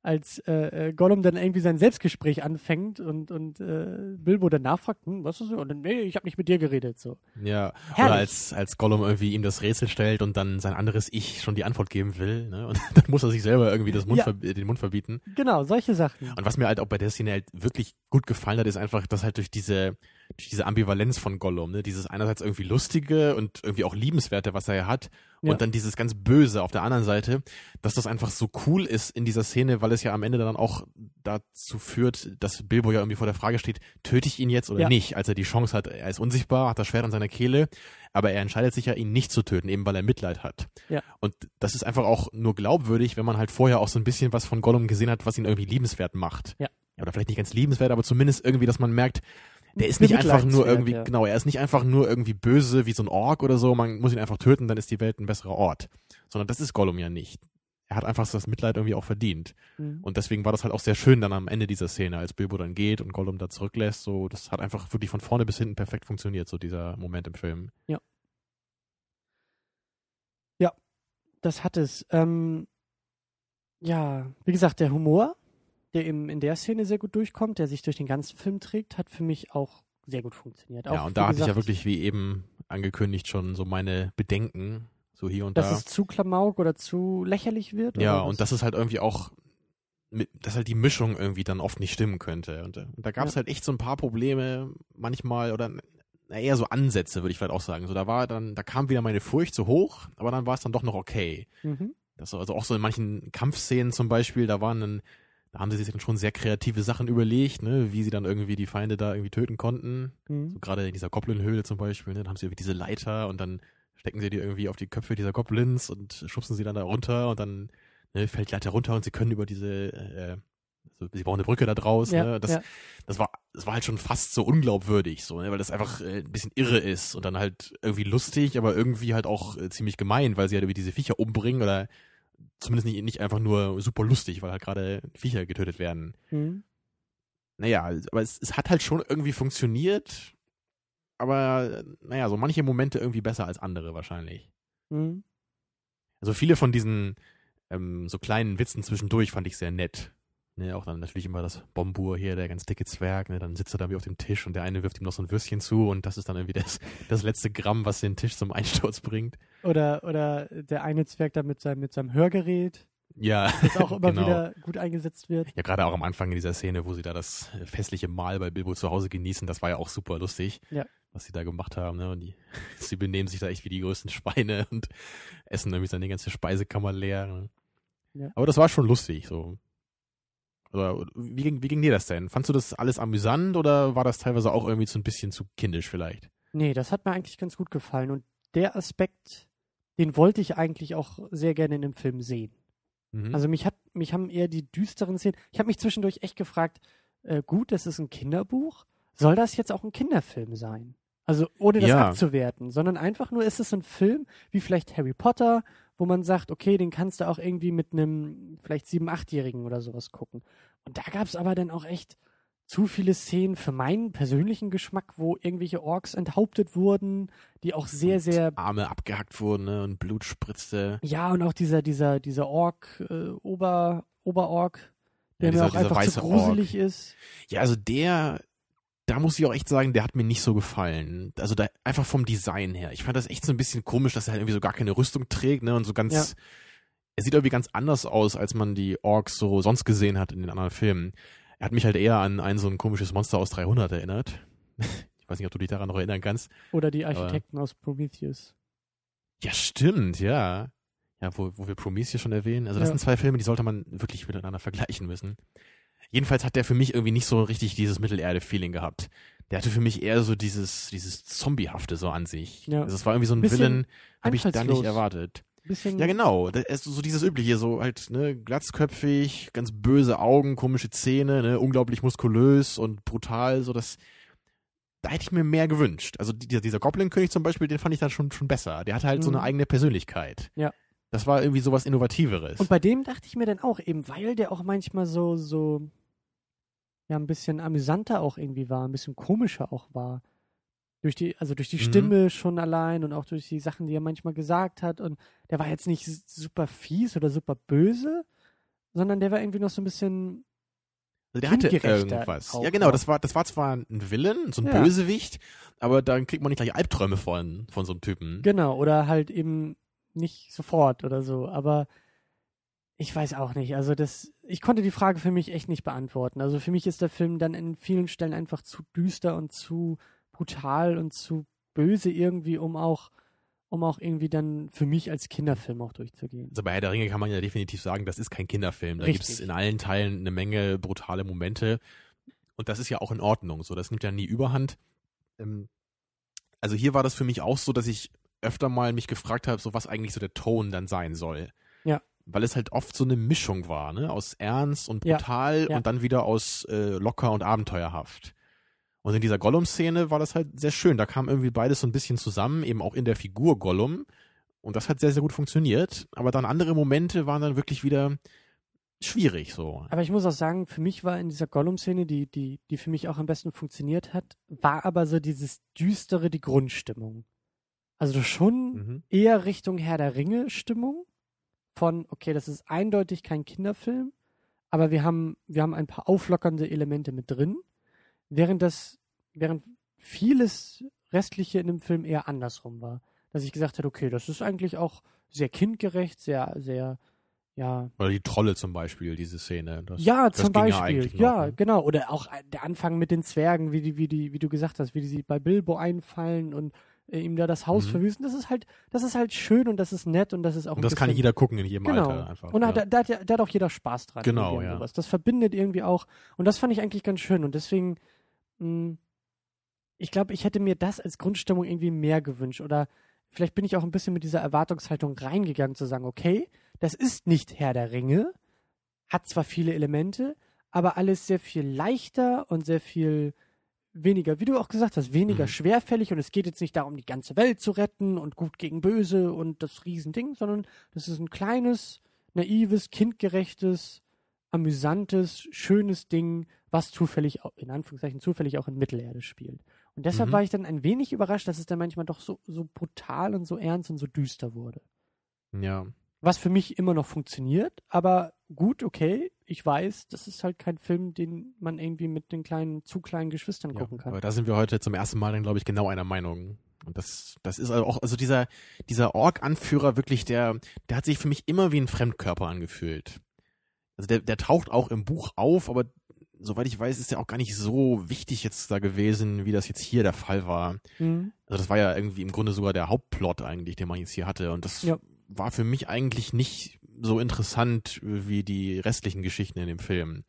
als äh, äh, Gollum dann irgendwie sein Selbstgespräch anfängt und und äh, Bilbo dann nachfragt, hm, was ist das? Und dann, nee, ich habe nicht mit dir geredet so. Ja, Herrlich. oder als, als Gollum irgendwie ihm das Rätsel stellt und dann sein anderes Ich schon die Antwort geben will, ne? Und (laughs) dann muss er sich selber irgendwie das Mund Ja. den Mund verbieten. Genau, solche Sachen. Und was mir halt auch bei der Szene halt wirklich gut gefallen hat, ist einfach, dass halt durch diese, diese Ambivalenz von Gollum, ne, dieses einerseits irgendwie lustige und irgendwie auch liebenswerte, was er ja hat, Ja. und dann dieses ganz Böse auf der anderen Seite, dass das einfach so cool ist in dieser Szene, weil es ja am Ende dann auch dazu führt, dass Bilbo ja irgendwie vor der Frage steht, töte ich ihn jetzt oder Ja. nicht, als er die Chance hat, er ist unsichtbar, hat das Schwert an seiner Kehle, aber er entscheidet sich ja, ihn nicht zu töten, eben weil er Mitleid hat. Ja. Und das ist einfach auch nur glaubwürdig, wenn man halt vorher auch so ein bisschen was von Gollum gesehen hat, was ihn irgendwie liebenswert macht. Ja. Oder vielleicht nicht ganz liebenswert, aber zumindest irgendwie, dass man merkt, der ist nicht einfach nur irgendwie, ja. genau, er ist nicht einfach nur irgendwie böse wie so ein Ork oder so, man muss ihn einfach töten, dann ist die Welt ein besserer Ort. Sondern das ist Gollum ja nicht. Er hat einfach das Mitleid irgendwie auch verdient. Mhm. Und deswegen war das halt auch sehr schön dann am Ende dieser Szene, als Bilbo dann geht und Gollum da zurücklässt. So, das hat einfach wirklich von vorne bis hinten perfekt funktioniert, so dieser Moment im Film. Das hat es. Ähm, ja, wie gesagt, der Humor, der eben in der Szene sehr gut durchkommt, der sich durch den ganzen Film trägt, hat für mich auch sehr gut funktioniert. Auch, ja, und da hatte ich ja wirklich, wie eben angekündigt, schon so meine Bedenken, so hier und Dass da. es zu Klamauk oder zu lächerlich wird? Ja, und das ist halt irgendwie auch, dass halt die Mischung irgendwie dann oft nicht stimmen könnte. Und, äh, und da gab es Ja. halt echt so ein paar Probleme manchmal oder eher so Ansätze, würde ich vielleicht auch sagen. So, da war dann, da kam wieder meine Furcht zu hoch, aber dann war es dann doch noch okay. Mhm. Das also auch so in manchen Kampfszenen zum Beispiel, da waren dann, da haben sie sich dann schon sehr kreative Sachen überlegt, ne, wie sie dann irgendwie die Feinde da irgendwie töten konnten. Mhm. So gerade in dieser Goblin-Höhle zum Beispiel, ne, da haben sie irgendwie diese Leiter und dann stecken sie die irgendwie auf die Köpfe dieser Goblins und schubsen sie dann da runter und dann ne, fällt die Leiter runter und sie können über diese, äh, so, sie bauen eine Brücke da draus. Ja, ne, das, ja. das war, das war halt schon fast so unglaubwürdig, so, ne, weil das einfach äh, ein bisschen irre ist und dann halt irgendwie lustig, aber irgendwie halt auch äh, ziemlich gemein, weil sie halt irgendwie diese Viecher umbringen oder zumindest nicht, nicht einfach nur super lustig, weil halt gerade Viecher getötet werden. Mhm. Naja, aber es, es hat halt schon irgendwie funktioniert, aber naja, so manche Momente irgendwie besser als andere wahrscheinlich. Mhm. Also viele von diesen ähm, so kleinen Witzen zwischendurch fand ich sehr nett. Ne, auch dann natürlich immer das Bombur hier, der ganz dicke Zwerg, ne, dann sitzt er da wie auf dem Tisch und der eine wirft ihm noch so ein Würstchen zu und das ist dann irgendwie das, das letzte Gramm, was den Tisch zum Einsturz bringt. Oder, oder der eine Zwerg da mit seinem, mit seinem Hörgerät, Ja, das auch immer (laughs) genau. wieder gut eingesetzt wird. Ja, gerade auch am Anfang in dieser Szene, wo sie da das festliche Mahl bei Bilbo zu Hause genießen, das war ja auch super lustig, Ja. was sie da gemacht haben. Ne? Und die, (laughs) sie benehmen sich da echt wie die größten Schweine und essen irgendwie seine ganze Speisekammer leer. Ne? Ja. Aber das war schon lustig. So. Oder wie ging, wie ging dir das denn? Fandst du das alles amüsant oder war das teilweise auch irgendwie so ein bisschen zu kindisch vielleicht? Nee, das hat mir eigentlich ganz gut gefallen. Und der Aspekt, den wollte ich eigentlich auch sehr gerne in dem Film sehen. Mhm. Also mich hat, mich haben eher die düsteren Szenen. Ich habe mich zwischendurch echt gefragt, äh, gut, das ist ein Kinderbuch. Soll das jetzt auch ein Kinderfilm sein? Also ohne das Ja. abzuwerten, sondern einfach nur ist es ein Film wie vielleicht Harry Potter, wo man sagt, okay, den kannst du auch irgendwie mit einem vielleicht sieben, achtjährigen oder sowas gucken. Und da gab es aber dann auch echt zu viele Szenen für meinen persönlichen Geschmack, wo irgendwelche Orks enthauptet wurden, die auch sehr, sehr Arme abgehackt wurden ne? und Blut spritzte. ja, und auch dieser, dieser, dieser Ork, äh, Ober, Oberork, Der dieser- mir auch einfach zu gruselig ist. Ja, also der, da muss ich auch echt sagen, der hat mir nicht so gefallen. Also da einfach vom Design her. Ich fand das echt so ein bisschen komisch, dass er halt irgendwie so gar keine Rüstung trägt, ne? Und so ganz. Ja. Er sieht irgendwie ganz anders aus, als man die Orks so sonst gesehen hat in den anderen Filmen. Er hat mich halt eher an ein so ein komisches Monster aus 300 erinnert. (laughs) Ich weiß nicht, ob du dich daran noch erinnern kannst. Oder die Architekten aus Prometheus. Ja, stimmt, ja. Ja, wo, wo wir Prometheus schon erwähnen. Also das Ja. sind zwei Filme, die sollte man wirklich miteinander vergleichen müssen. Jedenfalls hat der für mich irgendwie nicht so richtig dieses Mittelerde-Feeling gehabt. Der hatte für mich eher so dieses, dieses Zombiehafte so an sich. Ja. Also es war irgendwie so ein Villain, habe ich da nicht erwartet. Bisschen, Ja, genau. So dieses Übliche, so halt, ne, glatzköpfig, ganz böse Augen, komische Zähne, ne, unglaublich muskulös und brutal, so das, da hätte ich mir mehr gewünscht. Also dieser, dieser Goblin-König zum Beispiel, den fand ich dann schon, schon besser. Der hatte halt so Mhm. eine eigene Persönlichkeit. Ja. Das war irgendwie sowas Innovativeres. Und bei dem dachte ich mir dann auch, eben weil der auch manchmal so, so, ja, ein bisschen amüsanter auch irgendwie war, ein bisschen komischer auch war. Durch die, also durch die Mhm. Stimme schon allein und auch durch die Sachen, die er manchmal gesagt hat. Und der war jetzt nicht super fies oder super böse, sondern der war irgendwie noch so ein bisschen, also der hatte irgendwas. auch Ja, genau, das war, das war zwar ein Villain, so ein Ja. Bösewicht, aber dann kriegt man nicht gleich Albträume von, von so einem Typen. genau, oder halt eben nicht sofort oder so. Aber ich weiß auch nicht. Also das, ich konnte die Frage für mich echt nicht beantworten. Also für mich ist der Film dann in vielen Stellen einfach zu düster und zu brutal und zu böse irgendwie, um auch, um auch irgendwie dann für mich als Kinderfilm auch durchzugehen. Also bei Herr der Ringe kann man ja definitiv sagen, das ist kein Kinderfilm. Da Richtig. gibt's in allen Teilen eine Menge brutale Momente. Und das ist ja auch in Ordnung. So, das nimmt ja nie überhand. Ähm, also hier war das für mich auch so, dass ich öfter mal mich gefragt habe, so was eigentlich so der Ton dann sein soll. Ja. Weil es halt oft so eine Mischung war, ne? Aus ernst und Ja, brutal ja. und dann wieder aus äh, locker und abenteuerhaft. Und in dieser Gollum-Szene war das halt sehr schön. Da kam irgendwie beides so ein bisschen zusammen, eben auch in der Figur Gollum. Und das hat sehr, sehr gut funktioniert. Aber dann andere Momente waren dann wirklich wieder schwierig so. Aber ich muss auch sagen, für mich war in dieser Gollum-Szene, die, die, die für mich auch am besten funktioniert hat, war aber so dieses Düstere, die Grundstimmung. Also schon Mhm. eher Richtung Herr der Ringe-Stimmung. Von, okay, das ist eindeutig kein Kinderfilm, aber wir haben, wir haben ein paar auflockernde Elemente mit drin, während das, während vieles restliche in dem Film eher andersrum war. Dass ich gesagt habe, okay, das ist eigentlich auch sehr kindgerecht, sehr, sehr, ja, Oder die Trolle zum Beispiel, diese Szene. Das, ja, das zum Beispiel. Ja, noch, ne? genau. Oder auch der Anfang mit den Zwergen, wie die, wie die, wie du gesagt hast, wie die sie bei Bilbo einfallen und ihm da das Haus Mhm. verwüsten. Das ist halt, das ist halt schön und das ist nett und das ist auch Und das kann bisschen, jeder gucken in jedem genau. Alter einfach. Und da, ja. hat- da, ja- da hat auch jeder Spaß dran. Genau, ja. Sowas. Das verbindet irgendwie auch. Und das fand ich eigentlich ganz schön. Und deswegen, mh, ich glaube, ich hätte mir das als Grundstimmung irgendwie mehr gewünscht. Oder vielleicht bin ich auch ein bisschen mit dieser Erwartungshaltung reingegangen, zu sagen, okay, das ist nicht Herr der Ringe, hat zwar viele Elemente, aber alles sehr viel leichter und sehr viel weniger, wie du auch gesagt hast, weniger Mhm. schwerfällig und es geht jetzt nicht darum, die ganze Welt zu retten und gut gegen böse und das Riesending, sondern das ist ein kleines, naives, kindgerechtes, amüsantes, schönes Ding, was zufällig, in Anführungszeichen zufällig auch in Mittelerde spielt. Und deshalb Mhm. war ich dann ein wenig überrascht, dass es dann manchmal doch so, so brutal und so ernst und so düster wurde. ja. Was für mich immer noch funktioniert, aber gut, okay, ich weiß, das ist halt kein Film, den man irgendwie mit den kleinen, zu kleinen Geschwistern Ja, gucken kann. aber da sind wir heute zum ersten Mal dann, glaube ich, genau einer Meinung. Und das, das ist also auch, also dieser, dieser Ork-Anführer wirklich, der, der hat sich für mich immer wie ein Fremdkörper angefühlt. Also der, der taucht auch im Buch auf, aber soweit ich weiß, ist er auch gar nicht so wichtig jetzt da gewesen, wie das jetzt hier der Fall war. Mhm. Also das war ja irgendwie im Grunde sogar der Hauptplot eigentlich, den man jetzt hier hatte. Und das Ja. War für mich eigentlich nicht so interessant wie die restlichen Geschichten in dem Film.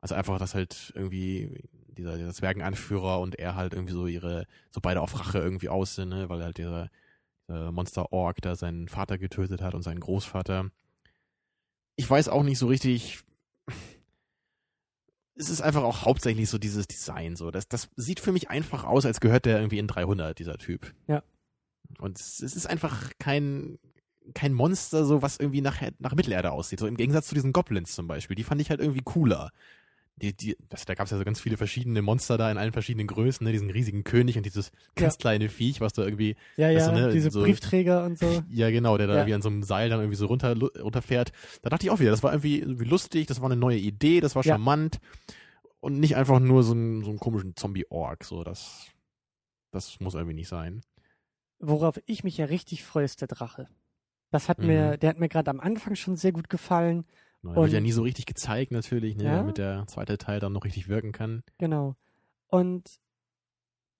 Also einfach, dass halt irgendwie dieser, dieser Zwergenanführer und er halt irgendwie so ihre, so beide auf Rache irgendwie aus sind, ne? weil halt dieser, dieser Monster Ork da seinen Vater getötet hat und seinen Großvater. Ich weiß auch nicht so richtig. Es ist einfach auch hauptsächlich so dieses Design so. Das, das sieht für mich einfach aus, als gehört der irgendwie in 300, dieser Typ. Ja. Und es, es ist einfach kein, kein Monster, so was irgendwie nach, nach Mittelerde aussieht. So im Gegensatz zu diesen Goblins zum Beispiel. Die fand ich halt irgendwie cooler. die, die, das, da gab es ja so ganz viele verschiedene Monster da in allen verschiedenen Größen, ne? diesen riesigen König und dieses ganz Ja. kleine Viech, was da irgendwie, Ja, ja, du, ne, diese so- Briefträger und so. (laughs) ja genau, der da Ja. irgendwie an so einem Seil dann irgendwie so runter, runterfährt. Da dachte ich auch wieder, das war irgendwie, irgendwie lustig, das war eine neue Idee, das war Ja. charmant und nicht einfach nur so ein, so einen komischen Zombie-Ork, so das, das muss irgendwie nicht sein. Worauf ich mich ja richtig freue, ist der Drache. Das hat mir, Mhm. der hat mir gerade am Anfang schon sehr gut gefallen. Der wird ja nie so richtig gezeigt natürlich, ne, Ja. damit der zweite Teil dann noch richtig wirken kann. Genau. Und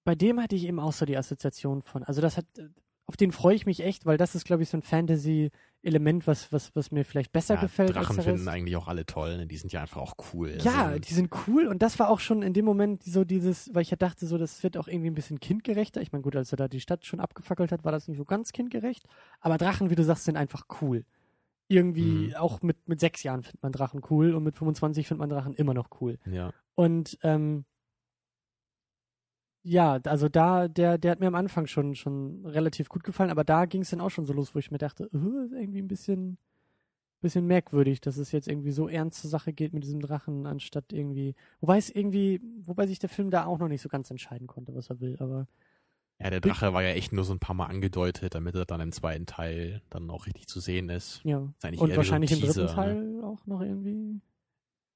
bei dem hatte ich eben auch so die Assoziation von. Also das hat, auf den freue ich mich echt, weil das ist, glaube ich, so ein Fantasy-Element, was, was, was mir vielleicht besser ja, gefällt Drachen finden eigentlich auch alle toll, ne? die sind ja einfach auch cool. Ja, also, die sind cool und das war auch schon in dem Moment so dieses, weil ich ja dachte, so das wird auch irgendwie ein bisschen kindgerechter. Ich meine, gut, als er da die Stadt schon abgefackelt hat, war das nicht so ganz kindgerecht. Aber Drachen, wie du sagst, sind einfach cool. Irgendwie, Mhm. auch mit, mit sechs Jahren findet man Drachen cool und mit 25 findet man Drachen immer noch cool. ja. Und ähm, ja, also da, der, der hat mir am Anfang schon, schon relativ gut gefallen, aber da ging es dann auch schon so los, wo ich mir dachte, ist irgendwie ein bisschen, bisschen merkwürdig, dass es jetzt irgendwie so ernst zur Sache geht mit diesem Drachen, anstatt irgendwie, wobei es irgendwie, wobei sich der Film da auch noch nicht so ganz entscheiden konnte, was er will, aber Ja, der Drache war ja echt nur so ein paar Mal angedeutet, damit er dann im zweiten Teil dann auch richtig zu sehen ist. ja. Ist Und wie so wahrscheinlich im dritten Teaser, ne? Teil auch noch irgendwie.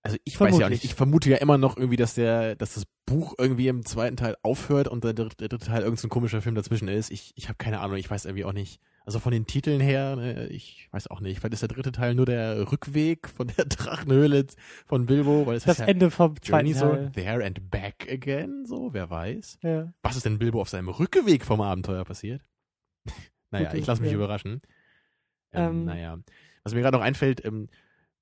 Also ich weiß ja Vermutlich. nicht, ich vermute ja immer noch irgendwie, dass der, dass das Buch irgendwie im zweiten Teil aufhört und der dritte, der dritte Teil irgendein so komischer Film dazwischen ist. Ich, ich habe keine Ahnung, ich weiß irgendwie auch nicht. Also von den Titeln her, ne, ich weiß auch nicht. Vielleicht ist der dritte Teil nur der Rückweg von der (laughs) Drachenhöhle von Bilbo, weil es Das heißt Ende vom ja Journey zweiten so there and back again, so, wer weiß. Ja. Was ist denn Bilbo auf seinem Rückweg vom Abenteuer passiert? (laughs) naja, Gute- ich lasse mich ja. überraschen. Ähm, Ähm, naja. Was mir gerade noch einfällt, ähm,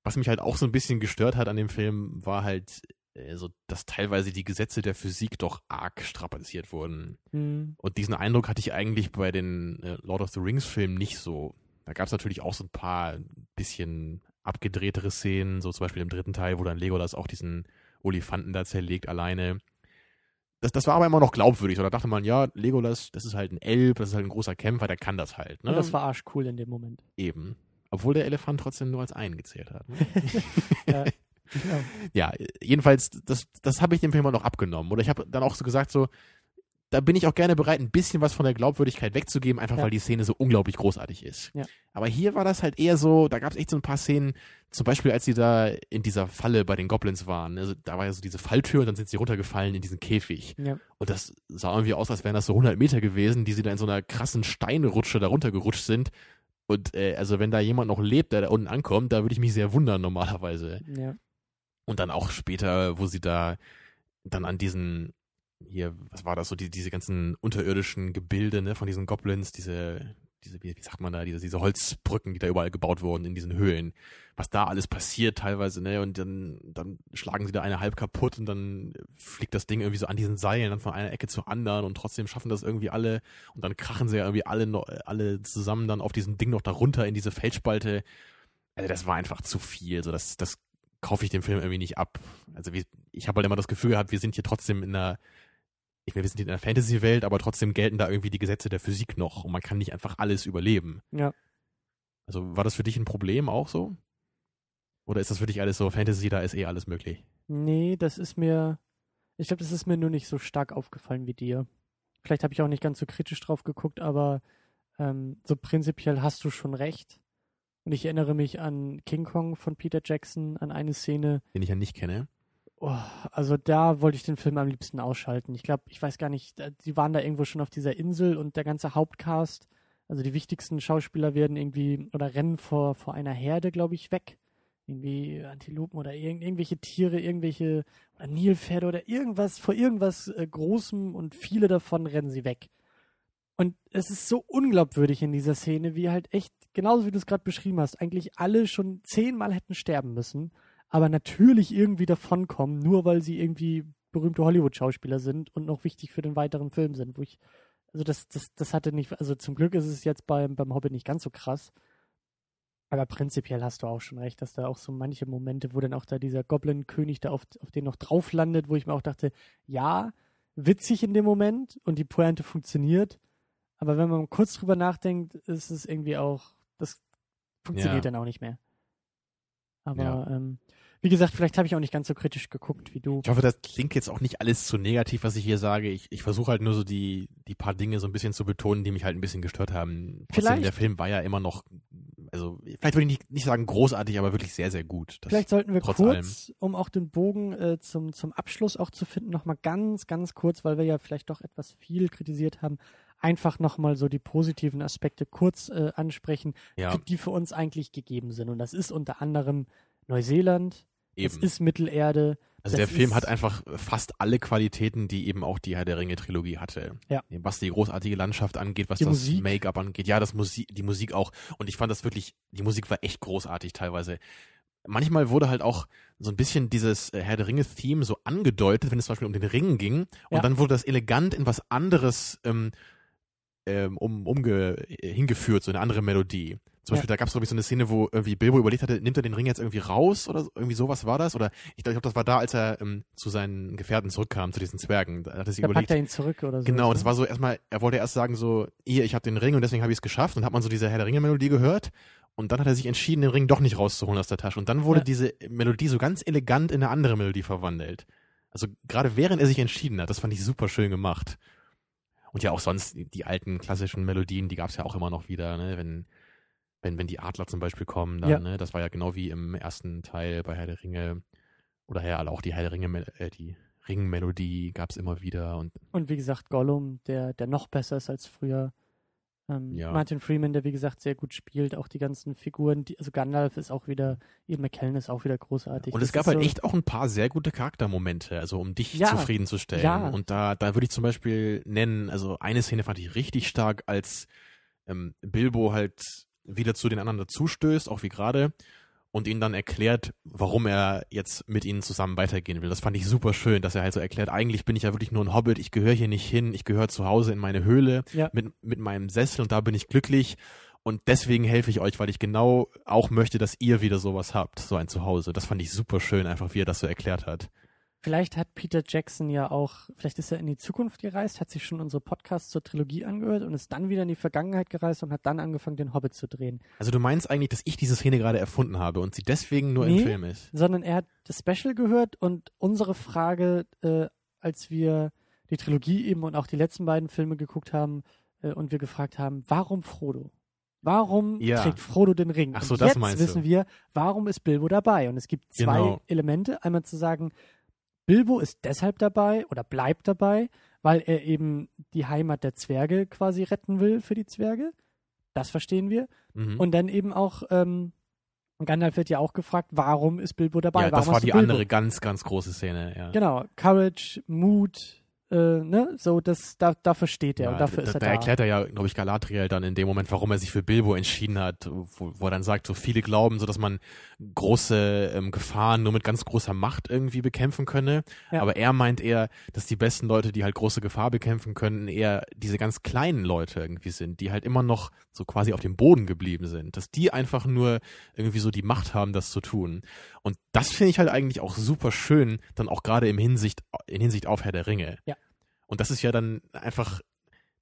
was mich halt auch so ein bisschen gestört hat an dem Film, war halt äh, so, dass teilweise die Gesetze der Physik doch arg strapaziert wurden. Hm. Und diesen Eindruck hatte ich eigentlich bei den äh, Lord of the Rings Filmen nicht so. Da gab es natürlich auch so ein paar bisschen abgedrehtere Szenen, so zum Beispiel im dritten Teil, wo dann Legolas auch diesen Olifanten da zerlegt alleine. Das, das war aber immer noch glaubwürdig. So, da dachte man, ja, Legolas, das ist halt ein Elb, das ist halt ein großer Kämpfer, der kann das halt. Ne? Und das war arschcool in dem Moment. eben. Obwohl der Elefant trotzdem nur als einen gezählt hat. Ne? (laughs) ja. Genau. ja, jedenfalls, das, das habe ich dem Film auch noch abgenommen. Oder ich habe dann auch so gesagt, so, da bin ich auch gerne bereit, ein bisschen was von der Glaubwürdigkeit wegzugeben, einfach Ja. weil die Szene so unglaublich großartig ist. Ja. Aber hier war das halt eher so, da gab es echt so ein paar Szenen, zum Beispiel als sie da in dieser Falle bei den Goblins waren. Also da war ja so diese Falltür und dann sind sie runtergefallen in diesen Käfig. Ja. Und das sah irgendwie aus, als wären das so 100 Meter gewesen, die sie da in so einer krassen Steinrutsche da runtergerutscht sind. Und äh, also wenn da jemand noch lebt, der da unten ankommt, da würde ich mich sehr wundern normalerweise. Ja. Und dann auch später, wo sie da dann an diesen, hier, was war das so, die, diese ganzen unterirdischen Gebilde, ne, von diesen Goblins, diese, diese, wie, wie sagt man da, diese, diese Holzbrücken, die da überall gebaut wurden in diesen Höhlen. Was da alles passiert teilweise, ne, und dann, dann schlagen sie da eine halb kaputt und dann fliegt das Ding irgendwie so an diesen Seilen dann von einer Ecke zur anderen und trotzdem schaffen das irgendwie alle und dann krachen sie ja irgendwie alle, alle zusammen dann auf diesem Ding noch darunter in diese Felsspalte. Also das war einfach zu viel, so das, das kaufe ich dem Film irgendwie nicht ab. Also wie, ich habe halt immer das Gefühl gehabt, wir sind hier trotzdem in einer, ich meine, wir sind in einer Fantasy-Welt, aber trotzdem gelten da irgendwie die Gesetze der Physik noch und man kann nicht einfach alles überleben. Ja. Also war das für dich ein Problem auch so? Oder ist das für dich alles so, Fantasy, da ist eh alles möglich? Nee, das ist mir, ich glaube, das ist mir nur nicht so stark aufgefallen wie dir. Vielleicht habe ich auch nicht ganz so kritisch drauf geguckt, aber ähm, so prinzipiell hast du schon recht. Und ich erinnere mich an King Kong von Peter Jackson, an eine Szene. Den ich ja nicht kenne. Oh, also da wollte ich den Film am liebsten ausschalten. Ich glaube, ich weiß gar nicht, die waren da irgendwo schon auf dieser Insel und der ganze Hauptcast, also die wichtigsten Schauspieler werden irgendwie oder rennen vor, vor einer Herde, glaube ich, weg. Irgendwie Antilopen oder irgend, irgendwelche Tiere, irgendwelche oder Nilpferde oder irgendwas, vor irgendwas äh, Großem und viele davon rennen sie weg. Und es ist so unglaubwürdig in dieser Szene, wie halt echt, genauso wie du es gerade beschrieben hast, eigentlich alle schon zehnmal hätten sterben müssen, aber natürlich irgendwie davonkommen, nur weil sie irgendwie berühmte Hollywood-Schauspieler sind und noch wichtig für den weiteren Film sind, wo ich, also das, das, das hatte nicht, also zum Glück ist es jetzt beim, beim Hobbit nicht ganz so krass. Aber prinzipiell hast du auch schon recht, dass da auch so manche Momente, wo dann auch da dieser Goblin-König da auf, auf den noch drauf landet, wo ich mir auch dachte, ja, witzig in dem Moment und die Pointe funktioniert, aber wenn man kurz drüber nachdenkt, ist es irgendwie auch, das funktioniert Ja. dann auch nicht mehr. Aber Ja. ähm, Wie gesagt, vielleicht habe ich auch nicht ganz so kritisch geguckt wie du. Ich hoffe, das klingt jetzt auch nicht alles zu negativ, was ich hier sage. Ich, ich versuche halt nur so die, die paar Dinge so ein bisschen zu betonen, die mich halt ein bisschen gestört haben. Trotzdem, Vielleicht- der Film war ja immer noch, also vielleicht würde ich nicht, nicht sagen großartig, aber wirklich sehr, sehr gut. Das, Vielleicht sollten wir kurz, um auch den Bogen äh, zum, zum Abschluss auch zu finden, nochmal ganz, ganz kurz, weil wir ja vielleicht doch etwas viel kritisiert haben, einfach nochmal so die positiven Aspekte kurz äh, ansprechen, ja, die für uns eigentlich gegeben sind. Und das ist unter anderem Neuseeland, es eben. ist Mittelerde. Also das der Film hat einfach fast alle Qualitäten, die eben auch die Herr der Ringe Trilogie hatte. Ja. Was die großartige Landschaft angeht, was Die das. Make-up angeht. Ja, das Musik, die Musik auch. Und ich fand das wirklich, die Musik war echt großartig teilweise. Manchmal wurde halt auch so ein bisschen dieses äh, Herr der Ringe-Theme so angedeutet, wenn es zum Beispiel um den Ring ging. Und Ja. dann wurde das elegant in was anderes ähm, ähm, um, umge hingeführt, so eine andere Melodie. Zum Ja. Beispiel, da gab es, glaube ich, so eine Szene, wo irgendwie Bilbo überlegt hatte, nimmt er den Ring jetzt irgendwie raus oder so, irgendwie sowas war das? Oder ich glaube, das war da, als er ähm, zu seinen Gefährten zurückkam, zu diesen Zwergen. Da hat er sich Da packt überlegt. er ihn zurück oder so. Genau, das war so erstmal, er wollte erst sagen so, hier, ich habe den Ring und deswegen habe ich es geschafft. Und hat man so diese Herr der Ringe-Melodie gehört. Und dann hat er sich entschieden, den Ring doch nicht rauszuholen aus der Tasche. Und dann wurde Ja. diese Melodie so ganz elegant in eine andere Melodie verwandelt. Also gerade während er sich entschieden hat, das fand ich super schön gemacht. Und ja auch sonst die, die alten klassischen Melodien, die gab es ja auch immer noch wieder, ne? wenn, wenn, wenn die Adler zum Beispiel kommen, dann, Ja. ne? das war ja genau wie im ersten Teil bei Herr der Ringe. Oder ja, auch die Herr der Ringe, äh, die Ringmelodie gab es immer wieder und Und wie gesagt, Gollum, der, der noch besser ist als früher. Ähm, Ja. Martin Freeman, der wie gesagt sehr gut spielt, auch die ganzen Figuren, die, also Gandalf ist auch wieder, Ian McKellen ist auch wieder großartig. Und Das es gab ist halt so, echt auch ein paar sehr gute Charaktermomente, also um dich Ja, zufriedenzustellen. ja. Und da, da würde ich zum Beispiel nennen, also eine Szene fand ich richtig stark, als ähm, Bilbo halt wieder zu den anderen dazustößt, auch wie gerade, und ihnen dann erklärt, warum er jetzt mit ihnen zusammen weitergehen will. Das fand ich super schön, dass er halt so erklärt, eigentlich bin ich ja wirklich nur ein Hobbit, ich gehöre hier nicht hin, ich gehöre zu Hause in meine Höhle Ja. mit, mit meinem Sessel und da bin ich glücklich. Und deswegen helfe ich euch, weil ich genau auch möchte, dass ihr wieder sowas habt, so ein Zuhause. Das fand ich super schön, einfach wie er das so erklärt hat. Vielleicht hat Peter Jackson ja auch, vielleicht ist er in die Zukunft gereist, hat sich schon unsere Podcasts zur Trilogie angehört und ist dann wieder in die Vergangenheit gereist und hat dann angefangen, den Hobbit zu drehen. Also du meinst eigentlich, dass ich diese Szene gerade erfunden habe und sie deswegen nur Nee. im Film ist? Sondern er hat das Special gehört und unsere Frage, äh, als wir die Trilogie eben und auch die letzten beiden Filme geguckt haben äh, und wir gefragt haben, warum Frodo? Warum Ja. trägt Frodo den Ring? Ach so, und das jetzt meinst wissen du. wir, warum ist Bilbo dabei? Und es gibt zwei Genau. Elemente. Einmal zu sagen, Bilbo ist deshalb dabei oder bleibt dabei, weil er eben die Heimat der Zwerge quasi retten will für die Zwerge. Das verstehen wir. Mhm. Und dann eben auch, ähm, Gandalf wird ja auch gefragt, warum ist Bilbo dabei? ja, warum das war die Bilbo? andere ganz, ganz große Szene. Ja. Genau, Courage, Mut, äh, ne, so das, da, dafür steht er Ja, und dafür da, ist er da da. erklärt er ja, glaube ich, Galadriel dann in dem Moment, warum er sich für Bilbo entschieden hat, wo, wo er dann sagt, so viele glauben, so dass man große ähm, Gefahren nur mit ganz großer Macht irgendwie bekämpfen könne. Ja. Aber er meint eher, dass die besten Leute, die halt große Gefahr bekämpfen können, eher diese ganz kleinen Leute irgendwie sind, die halt immer noch so quasi auf dem Boden geblieben sind. Dass die einfach nur irgendwie so die Macht haben, das zu tun. Und das finde ich halt eigentlich auch super schön, dann auch gerade im Hinsicht, in Hinsicht auf Herr der Ringe. Ja. Und das ist ja dann einfach,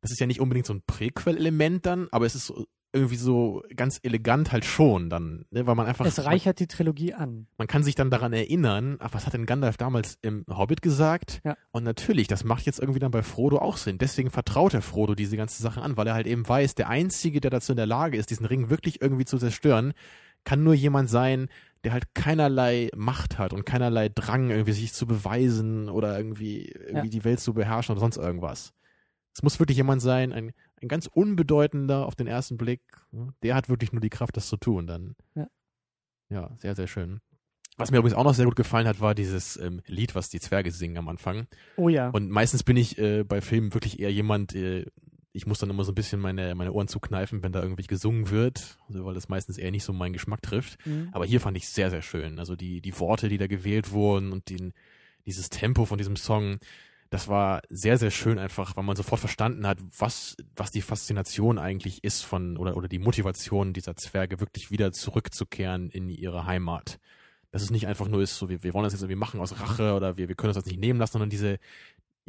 das ist ja nicht unbedingt so ein Präquel-Element dann, aber es ist irgendwie so ganz elegant halt schon dann, ne? weil man einfach, es reichert die Trilogie an. man kann sich dann daran erinnern, ach, was hat denn Gandalf damals im Hobbit gesagt? Ja. Und natürlich, das macht jetzt irgendwie dann bei Frodo auch Sinn. Deswegen vertraut er Frodo diese ganze Sache an, weil er halt eben weiß, der Einzige, der dazu in der Lage ist, diesen Ring wirklich irgendwie zu zerstören, kann nur jemand sein, der halt keinerlei Macht hat und keinerlei Drang, irgendwie sich zu beweisen oder irgendwie, irgendwie Ja. die Welt zu beherrschen oder sonst irgendwas. Es muss wirklich jemand sein, ein, ein ganz unbedeutender auf den ersten Blick. ne? Der hat wirklich nur die Kraft, das zu tun dann. Ja. Ja, sehr, sehr schön. Was mir übrigens auch noch sehr gut gefallen hat, war dieses ähm, Lied, was die Zwerge singen am Anfang. Oh ja. Und meistens bin ich äh, bei Filmen wirklich eher jemand, äh, ich muss dann immer so ein bisschen meine, meine Ohren zukneifen, wenn da irgendwie gesungen wird, also, weil das meistens eher nicht so meinen Geschmack trifft. Mhm. Aber hier fand ich sehr, sehr schön. Also die, die Worte, die da gewählt wurden und den, dieses Tempo von diesem Song, das war sehr, sehr schön einfach, weil man sofort verstanden hat, was, was die Faszination eigentlich ist von, oder, oder die Motivation dieser Zwerge, wirklich wieder zurückzukehren in ihre Heimat. Dass es nicht einfach nur ist, so, wir, wir wollen das jetzt irgendwie machen aus Rache oder wir, wir können uns das nicht nehmen lassen, sondern diese,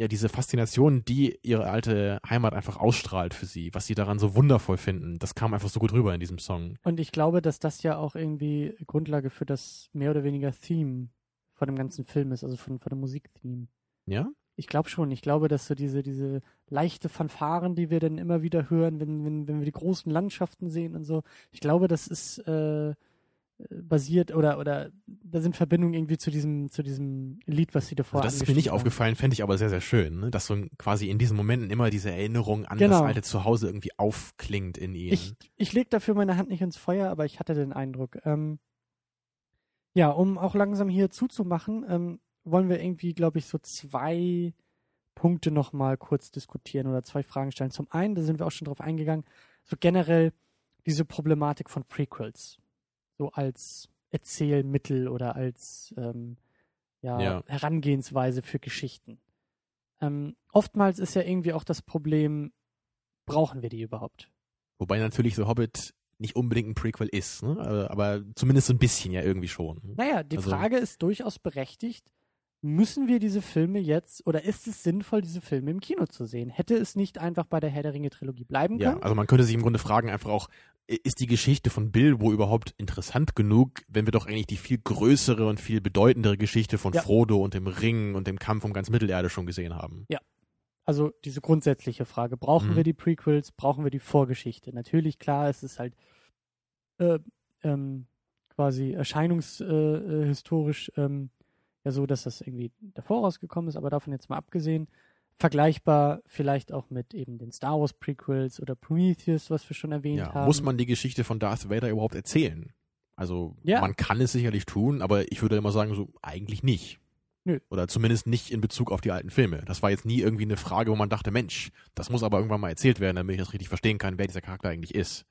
ja, diese Faszination, die ihre alte Heimat einfach ausstrahlt für sie, was sie daran so wundervoll finden, das kam einfach so gut rüber in diesem Song. Und ich glaube, dass das ja auch irgendwie Grundlage für das mehr oder weniger Theme von dem ganzen Film ist, also von, von dem Musiktheme. Ja? Ich glaube schon. Ich glaube, dass so diese, diese leichte Fanfaren, die wir dann immer wieder hören, wenn, wenn, wenn wir die großen Landschaften sehen und so, ich glaube, das ist äh, basiert oder oder da sind Verbindungen irgendwie zu diesem zu diesem Lied, was sie davor also Das ist mir nicht aufgefallen, fände ich aber sehr, sehr schön, ne? dass so quasi in diesen Momenten immer diese Erinnerung an Genau. das alte Zuhause irgendwie aufklingt in ihnen. Ich, ich leg dafür meine Hand nicht ins Feuer, aber ich hatte den Eindruck. Ähm, ja, um auch langsam hier zuzumachen, ähm, wollen wir irgendwie, glaube ich, so zwei Punkte nochmal kurz diskutieren oder zwei Fragen stellen. Zum einen, da sind wir auch schon drauf eingegangen, so generell diese Problematik von Prequels. So als Erzählmittel oder als ähm, ja, Ja. Herangehensweise für Geschichten. Ähm, oftmals ist ja irgendwie auch das Problem, brauchen wir die überhaupt? Wobei natürlich so Hobbit nicht unbedingt ein Prequel ist, ne? aber, aber zumindest so ein bisschen ja irgendwie schon. Naja, die Also- Frage ist durchaus berechtigt. Müssen wir diese Filme jetzt oder ist es sinnvoll, diese Filme im Kino zu sehen? Hätte es nicht einfach bei der Herr der Ringe Trilogie bleiben Ja, können? also man könnte sich im Grunde fragen, einfach auch, ist die Geschichte von Bilbo überhaupt interessant genug, wenn wir doch eigentlich die viel größere und viel bedeutendere Geschichte von Ja. Frodo und dem Ring und dem Kampf um ganz Mittelerde schon gesehen haben? Also diese grundsätzliche Frage, brauchen Mhm. wir die Prequels, brauchen wir die Vorgeschichte? Natürlich, klar, es ist halt äh, ähm, quasi erscheinungshistorisch äh, ähm, ja so, dass das irgendwie davor rausgekommen ist, aber davon jetzt mal abgesehen, vergleichbar vielleicht auch mit eben den Star Wars Prequels oder Prometheus, was wir schon erwähnt Ja, haben. muss man die Geschichte von Darth Vader überhaupt erzählen? Also Ja. man kann es sicherlich tun, aber ich würde immer sagen, so eigentlich nicht. Nö. Oder zumindest nicht in Bezug auf die alten Filme. Das war jetzt nie irgendwie eine Frage, wo man dachte, Mensch, das muss aber irgendwann mal erzählt werden, damit ich das richtig verstehen kann, wer dieser Charakter eigentlich ist.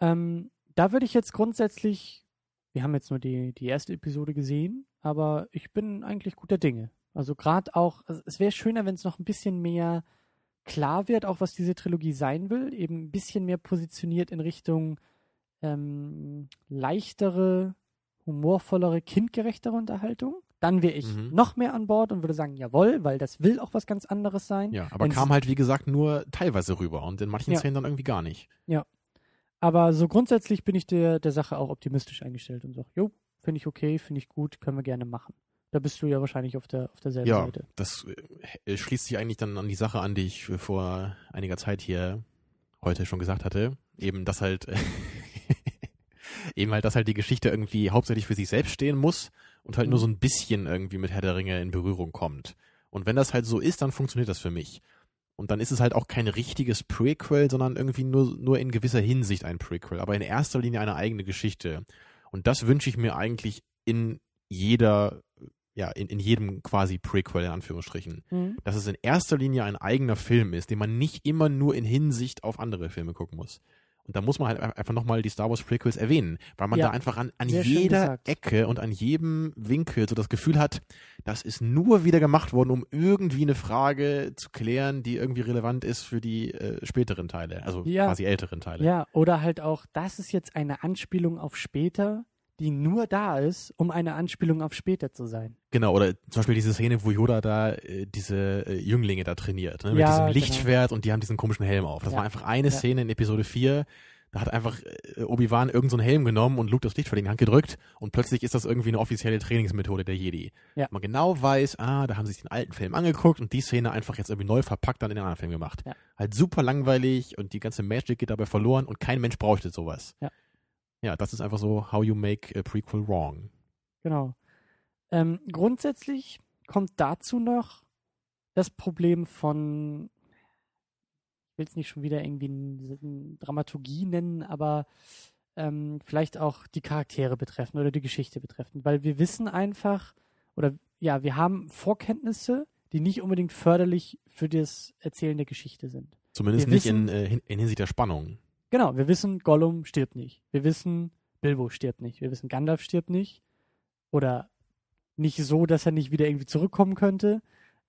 Ähm, da würde ich jetzt grundsätzlich, wir haben jetzt nur die, die erste Episode gesehen, aber ich bin eigentlich guter Dinge. Also gerade auch, also es wäre schöner, wenn es noch ein bisschen mehr klar wird, auch was diese Trilogie sein will, eben ein bisschen mehr positioniert in Richtung ähm, leichtere, humorvollere, kindgerechtere Unterhaltung. Dann wäre ich Mhm. noch mehr an Bord und würde sagen, jawohl, weil das will auch was ganz anderes sein. Ja, aber Wenn's- kam halt, wie gesagt, nur teilweise rüber und in manchen Ja. Szenen dann irgendwie gar nicht. Aber so grundsätzlich bin ich der, der Sache auch optimistisch eingestellt und sage, jo, finde ich okay, finde ich gut, können wir gerne machen. Da bist du ja wahrscheinlich auf der auf derselben Ja, Seite. das äh, schließt sich eigentlich dann an die Sache an, die ich vor einiger Zeit hier heute schon gesagt hatte. Eben, dass halt, (laughs) eben halt, dass halt die Geschichte irgendwie hauptsächlich für sich selbst stehen muss und halt nur Mhm. so ein bisschen irgendwie mit Herr der Ringe in Berührung kommt. Und wenn das halt so ist, dann funktioniert das für mich. Und dann ist es halt auch kein richtiges Prequel, sondern irgendwie nur, nur in gewisser Hinsicht ein Prequel, aber in erster Linie eine eigene Geschichte. Und das wünsche ich mir eigentlich in jeder, ja, in, in jedem quasi Prequel in Anführungsstrichen. Mhm. Dass es in erster Linie ein eigener Film ist, den man nicht immer nur in Hinsicht auf andere Filme gucken muss. Und da muss man halt ein- einfach nochmal die Star Wars Prequels erwähnen, weil man Ja, da einfach an, an jeder. Ecke und an jedem Winkel so das Gefühl hat, das ist nur wieder gemacht worden, um irgendwie eine Frage zu klären, die irgendwie relevant ist für die äh, späteren Teile, also Ja. quasi älteren Teile. Ja, oder halt auch, das ist jetzt eine Anspielung auf später, die nur da ist, um eine Anspielung auf später zu sein. Genau, oder zum Beispiel diese Szene, wo Yoda da äh, diese äh, Jünglinge da trainiert, ne, mit Ja, diesem genau. Lichtschwert und die haben diesen komischen Helm auf. Das Ja. war einfach eine Ja. Szene in Episode 4. Da hat einfach äh, Obi-Wan irgendeinen so einen Helm genommen und Luke das Lichtschwert in die Hand gedrückt und plötzlich ist das irgendwie eine offizielle Trainingsmethode der Jedi. Ja. Man genau weiß, ah, da haben sie sich den alten Film angeguckt und die Szene einfach jetzt irgendwie neu verpackt dann in den anderen Film gemacht. Ja. Halt super langweilig und die ganze Magic geht dabei verloren und kein Mensch bräuchte sowas. Ja. Ja, das ist einfach so, how you make a prequel wrong. Genau. Ähm, grundsätzlich kommt dazu noch das Problem von, ich will es nicht schon wieder irgendwie n- Dramaturgie nennen, aber ähm, vielleicht auch die Charaktere betreffen oder die Geschichte betreffen, weil wir wissen einfach, oder ja, wir haben Vorkenntnisse, die nicht unbedingt förderlich für das Erzählen der Geschichte sind. Zumindest Wir nicht in, wissen- äh, hin- in Hinsicht der Spannung. Genau, wir wissen, Gollum stirbt nicht. Wir wissen, Bilbo stirbt nicht. Wir wissen, Gandalf stirbt nicht. Oder nicht so, dass er nicht wieder irgendwie zurückkommen könnte.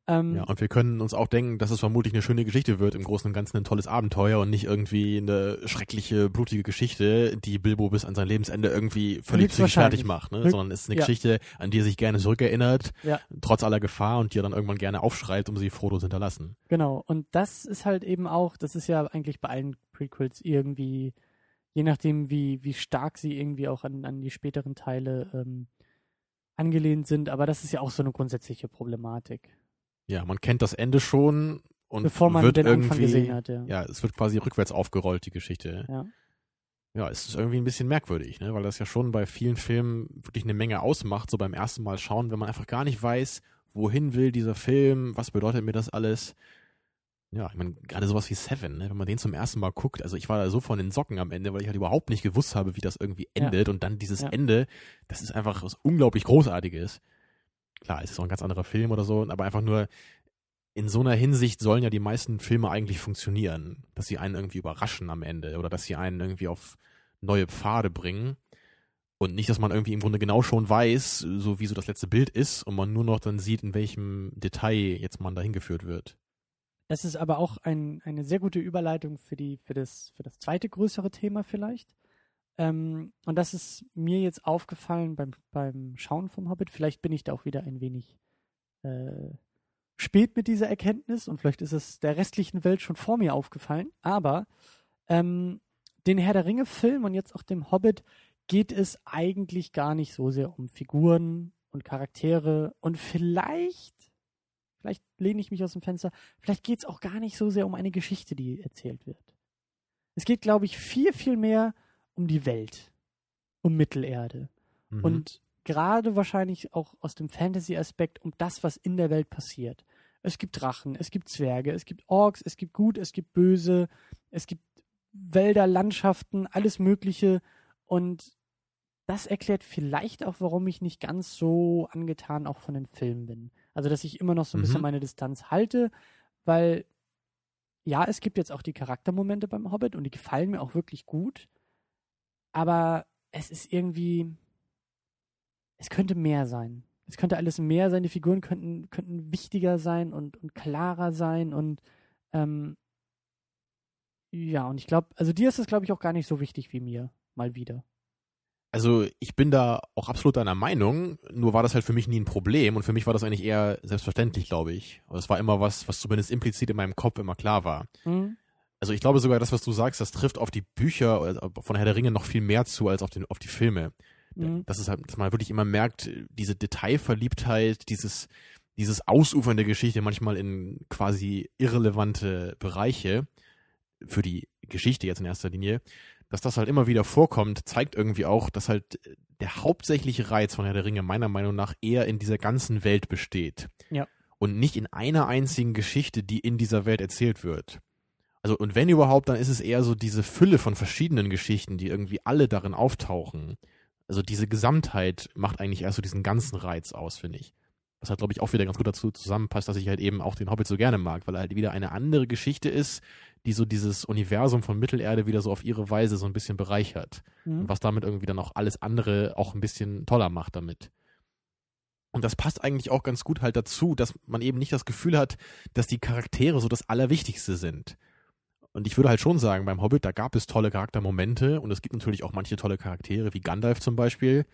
Ähm, Ja, und wir können uns auch denken, dass es vermutlich eine schöne Geschichte wird, im Großen und Ganzen ein tolles Abenteuer und nicht irgendwie eine schreckliche, blutige Geschichte, die Bilbo bis an sein Lebensende irgendwie völlig psychisch fertig macht, ne? Sondern es ist eine ja. Geschichte, an die er sich gerne zurückerinnert, Ja. trotz aller Gefahr und die er dann irgendwann gerne aufschreibt, um sie Frodo zu hinterlassen. Genau, und das ist halt eben auch, das ist ja eigentlich bei allen Prequels irgendwie, je nachdem, wie, wie stark sie irgendwie auch an, an die späteren Teile ähm, angelehnt sind, aber das ist ja auch so eine grundsätzliche Problematik. Ja, man kennt das Ende schon und Bevor man wird den irgendwie, Anfang gesehen hat, ja. Ja, es wird quasi rückwärts aufgerollt, die Geschichte. Ja. Ja, es ist irgendwie ein bisschen merkwürdig, ne? weil das ja schon bei vielen Filmen wirklich eine Menge ausmacht, so beim ersten Mal schauen, wenn man einfach gar nicht weiß, wohin will dieser Film, was bedeutet mir das alles. Ja, ich meine, gerade sowas wie Seven, ne? wenn man den zum ersten Mal guckt, also ich war da so von den Socken am Ende, weil ich halt überhaupt nicht gewusst habe, wie das irgendwie Ja. endet und dann dieses Ja. Ende, das ist einfach was unglaublich Großartiges. Klar, es ist auch ein ganz anderer Film oder so, aber einfach nur in so einer Hinsicht sollen ja die meisten Filme eigentlich funktionieren, dass sie einen irgendwie überraschen am Ende oder dass sie einen irgendwie auf neue Pfade bringen und nicht, dass man irgendwie im Grunde genau schon weiß, so wie so das letzte Bild ist und man nur noch dann sieht, in welchem Detail jetzt man dahin geführt wird. Das ist aber auch ein, eine sehr gute Überleitung für, die, für, das, für das zweite größere Thema vielleicht. Ähm, und das ist mir jetzt aufgefallen beim, beim Schauen vom Hobbit. Vielleicht bin ich da auch wieder ein wenig äh, spät mit dieser Erkenntnis und vielleicht ist es der restlichen Welt schon vor mir aufgefallen. Aber ähm, den Herr der Ringe-Film und jetzt auch dem Hobbit geht es eigentlich gar nicht so sehr um Figuren und Charaktere und vielleicht vielleicht lehne ich mich aus dem Fenster, vielleicht geht es auch gar nicht so sehr um eine Geschichte, die erzählt wird. Es geht, glaube ich, viel, viel mehr um die Welt, um Mittelerde. Mhm. Und gerade wahrscheinlich auch aus dem Fantasy-Aspekt um das, was in der Welt passiert. Es gibt Drachen, es gibt Zwerge, es gibt Orks, es gibt Gut, es gibt Böse, es gibt Wälder, Landschaften, alles Mögliche. Und das erklärt vielleicht auch, warum ich nicht ganz so angetan auch von den Filmen bin. Also, dass ich immer noch so ein Mhm. bisschen meine Distanz halte, weil ja, es gibt jetzt auch die Charaktermomente beim Hobbit und die gefallen mir auch wirklich gut. Aber es ist irgendwie, es könnte mehr sein. Es könnte alles mehr sein. Die Figuren könnten, könnten wichtiger sein und, und klarer sein und ähm, ja, und ich glaube, also dir ist das, glaube ich, auch gar nicht so wichtig wie mir, mal wieder. Also ich bin da auch absolut deiner Meinung, nur war das halt für mich nie ein Problem und für mich war das eigentlich eher selbstverständlich, glaube ich. Aber es war immer was, was zumindest implizit in meinem Kopf immer klar war. Hm? Also ich glaube sogar, das, was du sagst, das trifft auf die Bücher äh, von Herr der Ringe noch viel mehr zu als auf, den, auf die Filme. Mhm. Das ist halt, dass man wirklich immer merkt, diese Detailverliebtheit, dieses, dieses Ausufern der Geschichte manchmal in quasi irrelevante Bereiche für die Geschichte jetzt in erster Linie, dass das halt immer wieder vorkommt, zeigt irgendwie auch, dass halt der hauptsächliche Reiz von Herr der Ringe meiner Meinung nach eher in dieser ganzen Welt besteht. Ja. Und nicht in einer einzigen Geschichte, die in dieser Welt erzählt wird. Also, und wenn überhaupt, dann ist es eher so diese Fülle von verschiedenen Geschichten, die irgendwie alle darin auftauchen. Also diese Gesamtheit macht eigentlich erst so diesen ganzen Reiz aus, finde ich. Was halt, glaube ich, auch wieder ganz gut dazu zusammenpasst, dass ich halt eben auch den Hobbit so gerne mag, weil er halt wieder eine andere Geschichte ist, die so dieses Universum von Mittelerde wieder so auf ihre Weise so ein bisschen bereichert. Mhm. Und was damit irgendwie dann auch alles andere auch ein bisschen toller macht damit. Und das passt eigentlich auch ganz gut halt dazu, dass man eben nicht das Gefühl hat, dass die Charaktere so das Allerwichtigste sind. Und ich würde halt schon sagen, beim Hobbit, da gab es tolle Charaktermomente und es gibt natürlich auch manche tolle Charaktere, wie Gandalf zum Beispiel.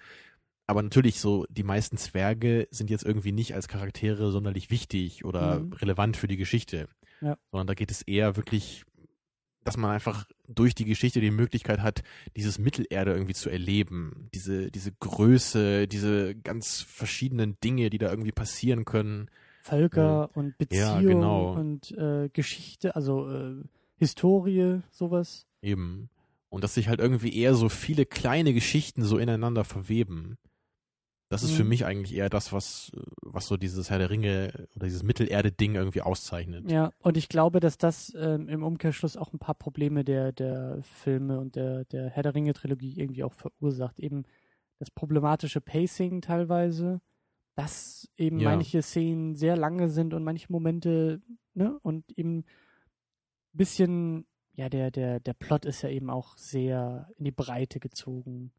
Aber natürlich so, die meisten Zwerge sind jetzt irgendwie nicht als Charaktere sonderlich wichtig oder Mhm. relevant für die Geschichte. Ja. Sondern da geht es eher wirklich, dass man einfach durch die Geschichte die Möglichkeit hat, dieses Mittelerde irgendwie zu erleben. Diese, diese Größe, diese ganz verschiedenen Dinge, die da irgendwie passieren können. Völker und Ja, Beziehung genau. und äh, Geschichte, also äh, Historie, sowas. Eben. Und dass sich halt irgendwie eher so viele kleine Geschichten so ineinander verweben. Das ist für Mhm. mich eigentlich eher das, was, was so dieses Herr der Ringe oder dieses Mittelerde-Ding irgendwie auszeichnet. Ja, und ich glaube, dass das ähm, im Umkehrschluss auch ein paar Probleme der, der Filme und der, der Herr der Ringe-Trilogie irgendwie auch verursacht. Eben das problematische Pacing teilweise, dass eben Ja. manche Szenen sehr lange sind und manche Momente, ne, und eben bisschen, ja, der, der, der Plot ist ja eben auch sehr in die Breite gezogen.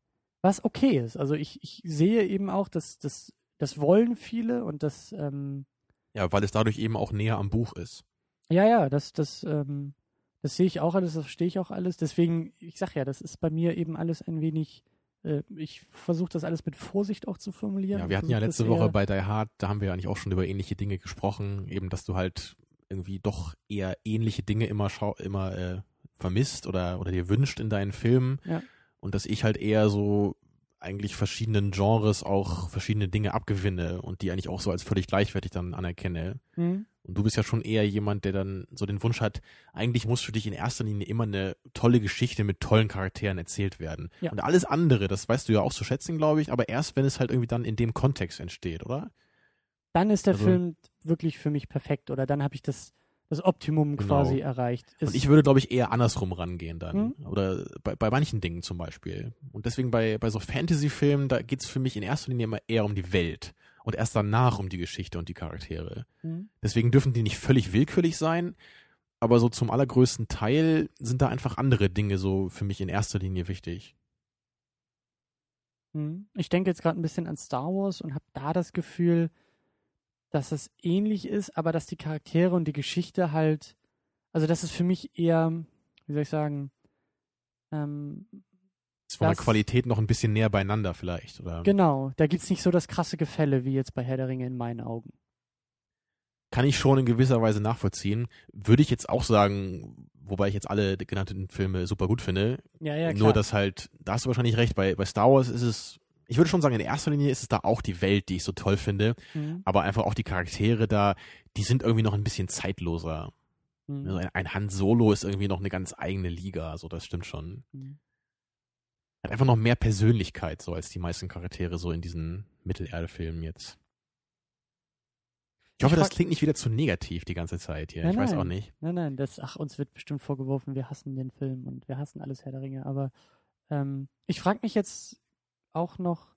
Was okay ist. Also ich, ich sehe eben auch, dass das, das wollen viele und das, ähm, Ja, weil es dadurch eben auch näher am Buch ist. Ja, ja, das, das, ähm, das sehe ich auch alles, das verstehe ich auch alles. Deswegen, ich sag ja, das ist bei mir eben alles ein wenig, äh, ich versuche das alles mit Vorsicht auch zu formulieren. Ja, wir hatten ja letzte Woche bei Die Hard, da haben wir ja eigentlich auch schon über ähnliche Dinge gesprochen, eben, dass du halt irgendwie doch eher ähnliche Dinge immer schau immer äh, vermisst oder, oder dir wünscht in deinen Filmen. Ja. Und dass ich halt eher so eigentlich verschiedenen Genres auch verschiedene Dinge abgewinne und die eigentlich auch so als völlig gleichwertig dann anerkenne. Mhm. Und du bist ja schon eher jemand, der dann so den Wunsch hat, eigentlich muss für dich in erster Linie immer eine tolle Geschichte mit tollen Charakteren erzählt werden. Ja. Und alles andere, das weißt du ja auch zu schätzen, glaube ich, aber erst wenn es halt irgendwie dann in dem Kontext entsteht, oder? Dann ist der Also- Film wirklich für mich perfekt oder dann habe ich das, das Optimum Genau. quasi erreicht. Und Ist- ich würde, glaube ich, eher andersrum rangehen dann. Mhm. Oder bei, bei manchen Dingen zum Beispiel. Und deswegen bei, bei so Fantasy-Filmen, da geht es für mich in erster Linie immer eher um die Welt. Und erst danach um die Geschichte und die Charaktere. Mhm. Deswegen dürfen die nicht völlig willkürlich sein, aber so zum allergrößten Teil sind da einfach andere Dinge so für mich in erster Linie wichtig. Mhm. Ich denke jetzt gerade ein bisschen an Star Wars und habe da das Gefühl, dass es ähnlich ist, aber dass die Charaktere und die Geschichte halt, also das ist für mich eher, wie soll ich sagen, ähm, Ist von der Das- Qualität noch ein bisschen näher beieinander vielleicht. Oder genau, da gibt's nicht so das krasse Gefälle wie jetzt bei Herr der Ringe in meinen Augen. kann ich schon in gewisser Weise nachvollziehen. Würde ich jetzt auch sagen, wobei ich jetzt alle genannten Filme super gut finde. Ja, ja, klar. Nur, dass halt, da hast du wahrscheinlich recht, bei, bei Star Wars ist es, ich würde schon sagen, in erster Linie ist es da auch die Welt, die ich so toll finde, Mhm. aber einfach auch die Charaktere da, die sind irgendwie noch ein bisschen zeitloser. Mhm. Also ein, ein Han Solo ist irgendwie noch eine ganz eigene Liga, so das stimmt schon. Mhm. Hat einfach noch mehr Persönlichkeit, so als die meisten Charaktere so in diesen Mittelerde-Filmen jetzt. Ich hoffe, Ich das klingt nicht wieder zu negativ die ganze Zeit hier. Nein, ich weiß nein. auch nicht. Nein, nein, das, ach, uns wird bestimmt vorgeworfen, wir hassen den Film und wir hassen alles Herr der Ringe, aber ähm, ich frage mich jetzt auch noch,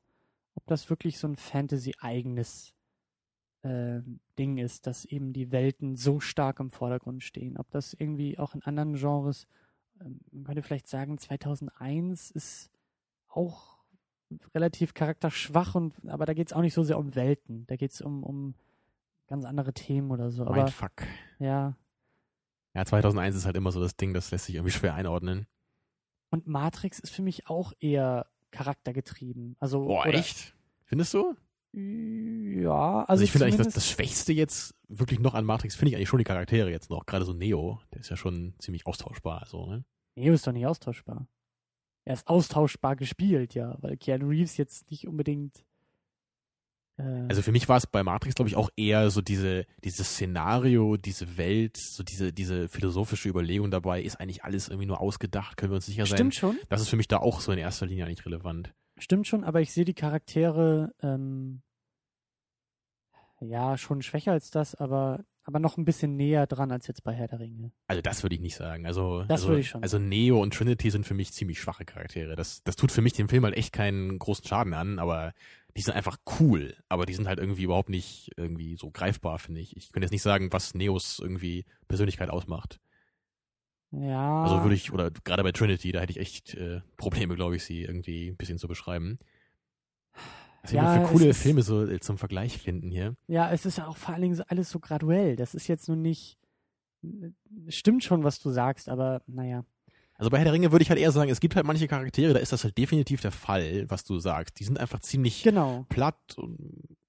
ob das wirklich so ein Fantasy-eigenes ähm, Ding ist, dass eben die Welten so stark im Vordergrund stehen. Ob das irgendwie auch in anderen Genres, ähm, man könnte vielleicht sagen, 2001 ist auch relativ charakterschwach, und, aber da geht es auch nicht so sehr um Welten, da geht es um, um ganz andere Themen oder so. Aber Mindfuck. ja, Ja, 2001 ist halt immer so das Ding, das lässt sich irgendwie schwer einordnen. Und Matrix ist für mich auch eher charaktergetrieben. Also, Boah, oder- echt? Findest du? Ja, also, Also, ich finde eigentlich, das, das Schwächste jetzt wirklich noch an Matrix finde ich eigentlich schon die Charaktere jetzt noch. Gerade so Neo, der ist ja schon ziemlich austauschbar. So, ne? Neo ist doch nicht austauschbar. Er ist austauschbar gespielt, ja, weil Keanu Reeves jetzt nicht unbedingt. Äh, Also für mich war es bei Matrix, glaube ich, auch eher so diese, dieses Szenario, diese Welt, so diese, diese philosophische Überlegung dabei, ist eigentlich alles irgendwie nur ausgedacht, können wir uns sicher sein. stimmt schon, Das ist für mich da auch so in erster Linie eigentlich relevant. stimmt schon, aber ich sehe die Charaktere ähm, ja schon schwächer als das, aber, aber noch ein bisschen näher dran als jetzt bei Herr der Ringe. Also das würde ich nicht sagen. Also, Das also, würde ich schon Also Neo und Trinity sind für mich ziemlich schwache Charaktere. Das, das tut für mich dem Film halt echt keinen großen Schaden an, aber die sind einfach cool. Aber die sind halt irgendwie überhaupt nicht irgendwie so greifbar, finde ich. Ich könnte jetzt nicht sagen, was Neos irgendwie Persönlichkeit ausmacht. Ja. Also würde ich, oder gerade bei Trinity, da hätte ich echt äh, Probleme, glaube ich, sie irgendwie ein bisschen zu beschreiben. Wir Ja, für coole ist- Filme so äh, zum Vergleich finden hier. Ja, es ist ja auch vor allen Dingen alles so graduell. Das ist jetzt nur nicht. Stimmt schon, was du sagst, aber naja. Also bei Herr der Ringe würde ich halt eher sagen, es gibt halt manche Charaktere, da ist das halt definitiv der Fall, was du sagst. Die sind einfach ziemlich Genau. platt und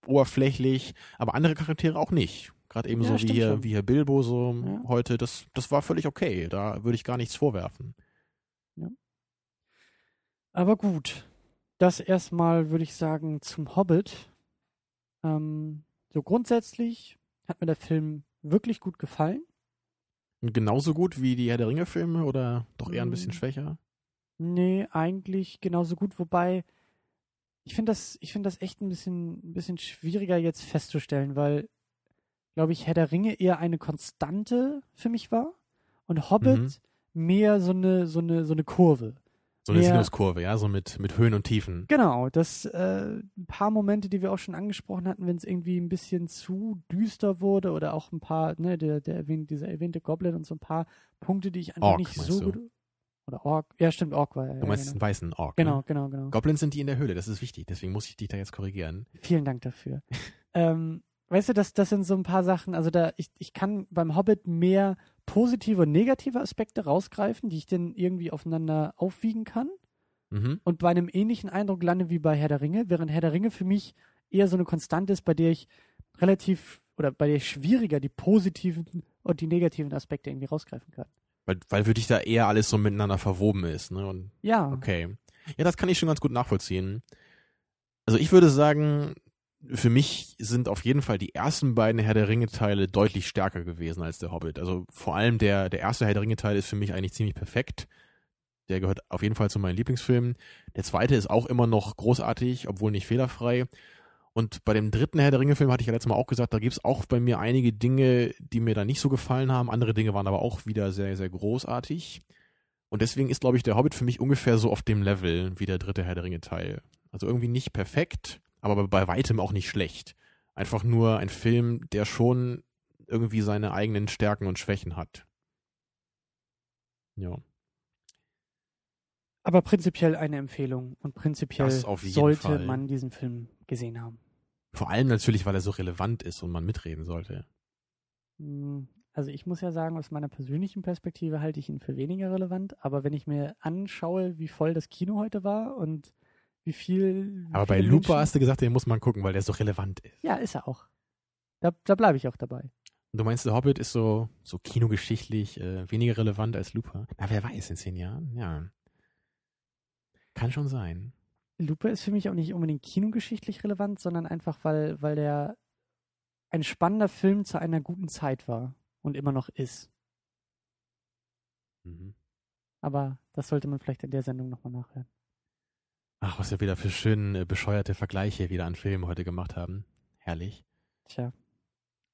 oberflächlich, aber andere Charaktere auch nicht. Gerade eben Ja, so wie hier, schon. wie hier Bilbo so Ja. heute, das, das war völlig okay. Da würde ich gar nichts vorwerfen. Aber gut. Das erstmal würde ich sagen zum Hobbit. Ähm, so grundsätzlich hat mir der Film wirklich gut gefallen. Und genauso gut wie die Herr der Ringe-Filme oder doch eher ein bisschen Mm. schwächer? Nee, eigentlich genauso gut, wobei ich finde das, ich finde das echt ein bisschen, ein bisschen schwieriger jetzt festzustellen, weil, glaube ich, Herr der Ringe eher eine Konstante für mich war und Hobbit Mhm. mehr so eine, so eine, so eine Kurve. So eine Ja. Sinuskurve, ja, so mit, mit Höhen und Tiefen. Genau, das äh, ein paar Momente, die wir auch schon angesprochen hatten, wenn es irgendwie ein bisschen zu düster wurde oder auch ein paar, ne, der, der erwähnt, dieser erwähnte Goblin und so ein paar Punkte, die ich einfach Ork, nicht so du? gut. Oder Ork, ja stimmt, Ork war ja. Du meinst ja, einen genau. weißen Ork. genau, Ne? genau, genau. Goblins sind die in der Höhle, das ist wichtig, deswegen muss ich dich da jetzt korrigieren. Vielen Dank dafür. (laughs) ähm, weißt du, das, das sind so ein paar Sachen, also da, ich, ich kann beim Hobbit mehr positive und negative Aspekte rausgreifen, die ich dann irgendwie aufeinander aufwiegen kann Mhm. und bei einem ähnlichen Eindruck lande wie bei Herr der Ringe, während Herr der Ringe für mich eher so eine Konstante ist, bei der ich relativ oder bei der ich schwieriger die positiven und die negativen Aspekte irgendwie rausgreifen kann. Weil, weil für dich da eher alles so miteinander verwoben ist, ne? Und Ja, Okay. Ja, das kann ich schon ganz gut nachvollziehen. Also ich würde sagen, für mich sind auf jeden Fall die ersten beiden Herr der Ringe-Teile deutlich stärker gewesen als der Hobbit. Also vor allem der, der erste Herr der Ringe-Teil ist für mich eigentlich ziemlich perfekt. Der gehört auf jeden Fall zu meinen Lieblingsfilmen. Der zweite ist auch immer noch großartig, obwohl nicht fehlerfrei. Und bei dem dritten Herr der Ringe-Film hatte ich ja letztes Mal auch gesagt, da gibt's auch bei mir einige Dinge, die mir da nicht so gefallen haben. Andere Dinge waren aber auch wieder sehr, sehr großartig. Und deswegen ist, glaube ich, der Hobbit für mich ungefähr so auf dem Level wie der dritte Herr der Ringe-Teil. Also irgendwie nicht perfekt, aber bei weitem auch nicht schlecht. Einfach nur ein Film, der schon irgendwie seine eigenen Stärken und Schwächen hat. Ja. aber prinzipiell eine Empfehlung und prinzipiell sollte Fall. man diesen Film gesehen haben. Vor allem natürlich, weil er so relevant ist und man mitreden sollte. Hm, Also ich muss ja sagen, aus meiner persönlichen Perspektive halte ich ihn für weniger relevant, aber wenn ich mir anschaue, wie voll das Kino heute war und wie viel. Aber bei Looper Menschen- hast du gesagt, den muss man gucken, weil der so relevant ist. Ja, ist er auch. Da, da bleibe ich auch dabei. Und du meinst, der Hobbit ist so, so kinogeschichtlich äh, weniger relevant als Looper? Na, wer weiß, in zehn Jahren? Ja. Kann schon sein. Lupe ist für mich auch nicht unbedingt kinogeschichtlich relevant, sondern einfach, weil, weil der ein spannender Film zu einer guten Zeit war und immer noch ist. Mhm. Aber das sollte man vielleicht in der Sendung nochmal nachhören. Ach, was wir wieder für schön äh, bescheuerte Vergleiche wieder an Filmen heute gemacht haben. Herrlich. Tja.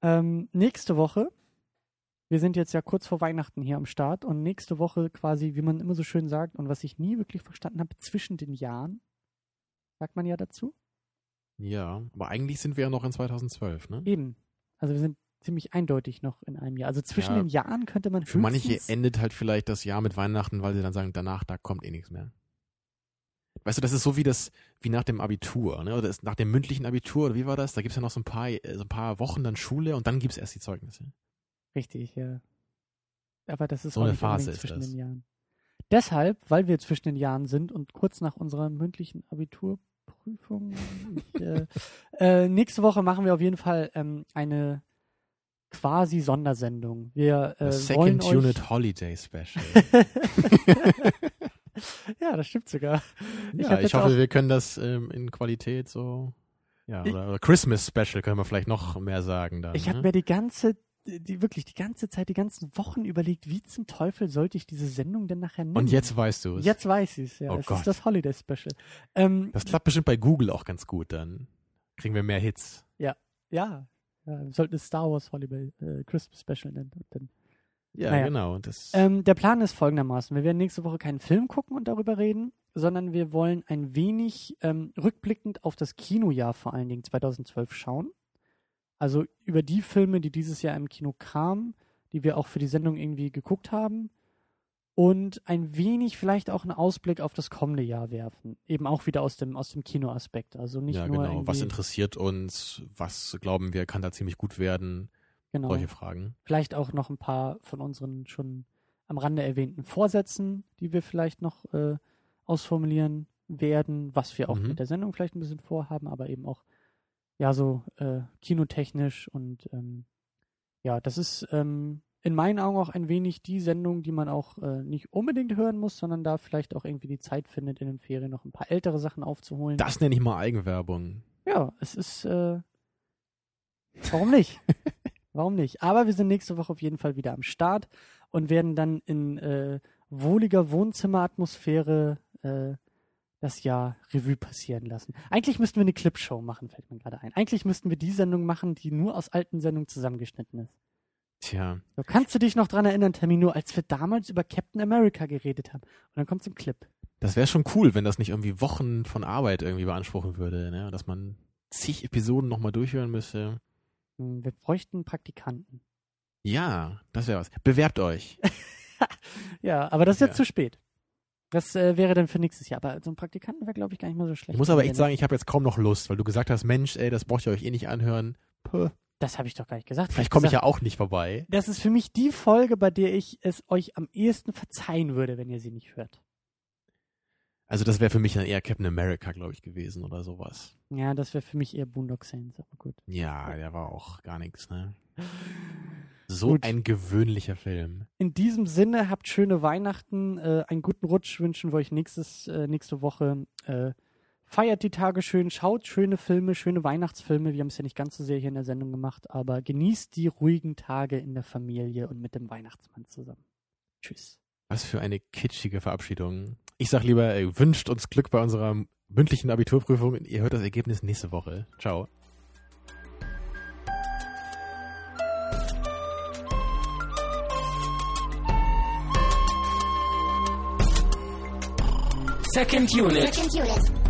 Ähm, nächste Woche, wir sind jetzt ja kurz vor Weihnachten hier am Start und nächste Woche quasi, wie man immer so schön sagt und was ich nie wirklich verstanden habe, zwischen den Jahren, sagt man ja dazu. Ja, aber eigentlich sind wir ja noch in 2012, ne? Eben. Also wir sind ziemlich eindeutig noch in einem Jahr. Also zwischen Ja. den Jahren könnte man Für manche endet halt vielleicht das Jahr mit Weihnachten, weil sie dann sagen, danach, da kommt eh nichts mehr. Weißt du, das ist so wie das, wie nach dem Abitur, ne? Oder ist nach dem mündlichen Abitur, oder wie war das? Da gibt's ja noch so ein paar, äh, so ein paar Wochen dann Schule und dann gibt's erst die Zeugnisse. Richtig, ja. Aber das ist So eine Phase zwischen das. den Jahren. Deshalb, weil wir zwischen den Jahren sind und kurz nach unserer mündlichen Abiturprüfung, ich, äh, (laughs) äh, nächste Woche machen wir auf jeden Fall ähm, eine quasi Sondersendung. Wir äh, Das wollen Second euch Unit Holiday Special. (laughs) (laughs) ja, das stimmt sogar. (laughs) ja, hab ich hoffe, wir können das ähm, in Qualität so, ja, Ich- oder, oder Christmas Special können wir vielleicht noch mehr sagen dann. Ich habe ne? mir die ganze, die wirklich die ganze Zeit, die ganzen Wochen überlegt, wie zum Teufel sollte ich diese Sendung denn nachher nennen? Und jetzt weißt du es. Jetzt weiß ich es, ja. Oh es Gott. ist das Holiday Special. Ähm, Das klappt bestimmt bei Google auch ganz gut, dann kriegen wir mehr Hits. ja, ja, wir sollten es Star Wars Holiday äh, Christmas Special nennen. Und dann, Ja, Naja. genau. Ähm, der Plan ist folgendermaßen: Wir werden nächste Woche keinen Film gucken und darüber reden, sondern wir wollen ein wenig ähm, rückblickend auf das Kinojahr vor allen Dingen 2012 schauen. Also über die Filme, die dieses Jahr im Kino kamen, die wir auch für die Sendung irgendwie geguckt haben. Und ein wenig vielleicht auch einen Ausblick auf das kommende Jahr werfen. Eben auch wieder aus dem, aus dem Kinoaspekt. Also nicht ja, nur genau. Was interessiert uns? Was glauben wir, kann da ziemlich gut werden? Genau. Solche Fragen. vielleicht auch noch ein paar von unseren schon am Rande erwähnten Vorsätzen, die wir vielleicht noch äh, ausformulieren werden, was wir auch Mhm. mit der Sendung vielleicht ein bisschen vorhaben, aber eben auch ja so äh, kinotechnisch und ähm, ja, das ist ähm, in meinen Augen auch ein wenig die Sendung, die man auch äh, nicht unbedingt hören muss, sondern da vielleicht auch irgendwie die Zeit findet, in den Ferien noch ein paar ältere Sachen aufzuholen. Das nenne ich mal Eigenwerbung. Ja, es ist. Äh, warum nicht? (laughs) warum nicht? Aber wir sind nächste Woche auf jeden Fall wieder am Start und werden dann in äh, wohliger Wohnzimmeratmosphäre äh, das Jahr Revue passieren lassen. Eigentlich müssten wir eine Clipshow machen, fällt mir gerade ein. Eigentlich müssten wir die Sendung machen, die nur aus alten Sendungen zusammengeschnitten ist. Tja, So, kannst du dich noch dran erinnern, Termino, als wir damals über Captain America geredet haben? Und dann kommt so ein Clip. das wäre schon cool, wenn das nicht irgendwie Wochen von Arbeit irgendwie beanspruchen würde, ne? Dass man zig Episoden nochmal durchhören müsste. Wir bräuchten Praktikanten. Ja, das wäre was. Bewerbt euch. (laughs) Ja, aber das ist jetzt Ja. zu spät. Das äh, wäre dann für nächstes Jahr. Aber so ein Praktikanten wäre, glaube ich, gar nicht mal so schlecht. Ich muss aber echt sagen, ich habe jetzt kaum noch Lust, weil du gesagt hast, Mensch, ey, das braucht ihr euch eh nicht anhören. Puh. Das habe ich doch gar nicht gesagt. Vielleicht komme ich ja auch nicht vorbei. Das ist für mich die Folge, bei der ich es euch am ehesten verzeihen würde, wenn ihr sie nicht hört. Also das wäre für mich dann eher Captain America, glaube ich, gewesen oder sowas. Ja, das wäre für mich eher Boondock Saints, aber gut. Ja, der war auch gar nichts, ne? (laughs) So Gut. ein gewöhnlicher Film. In diesem Sinne, habt schöne Weihnachten, äh, einen guten Rutsch wünschen wir euch nächstes, äh, nächste Woche. Äh, feiert die Tage schön, schaut schöne Filme, schöne Weihnachtsfilme. Wir haben es ja nicht ganz so sehr hier in der Sendung gemacht, aber genießt die ruhigen Tage in der Familie und mit dem Weihnachtsmann zusammen. Tschüss. Was für eine kitschige Verabschiedung. Ich sag lieber, ey, wünscht uns Glück bei unserer mündlichen Abiturprüfung. Ihr hört das Ergebnis nächste Woche. Ciao. Second unit. Second unit.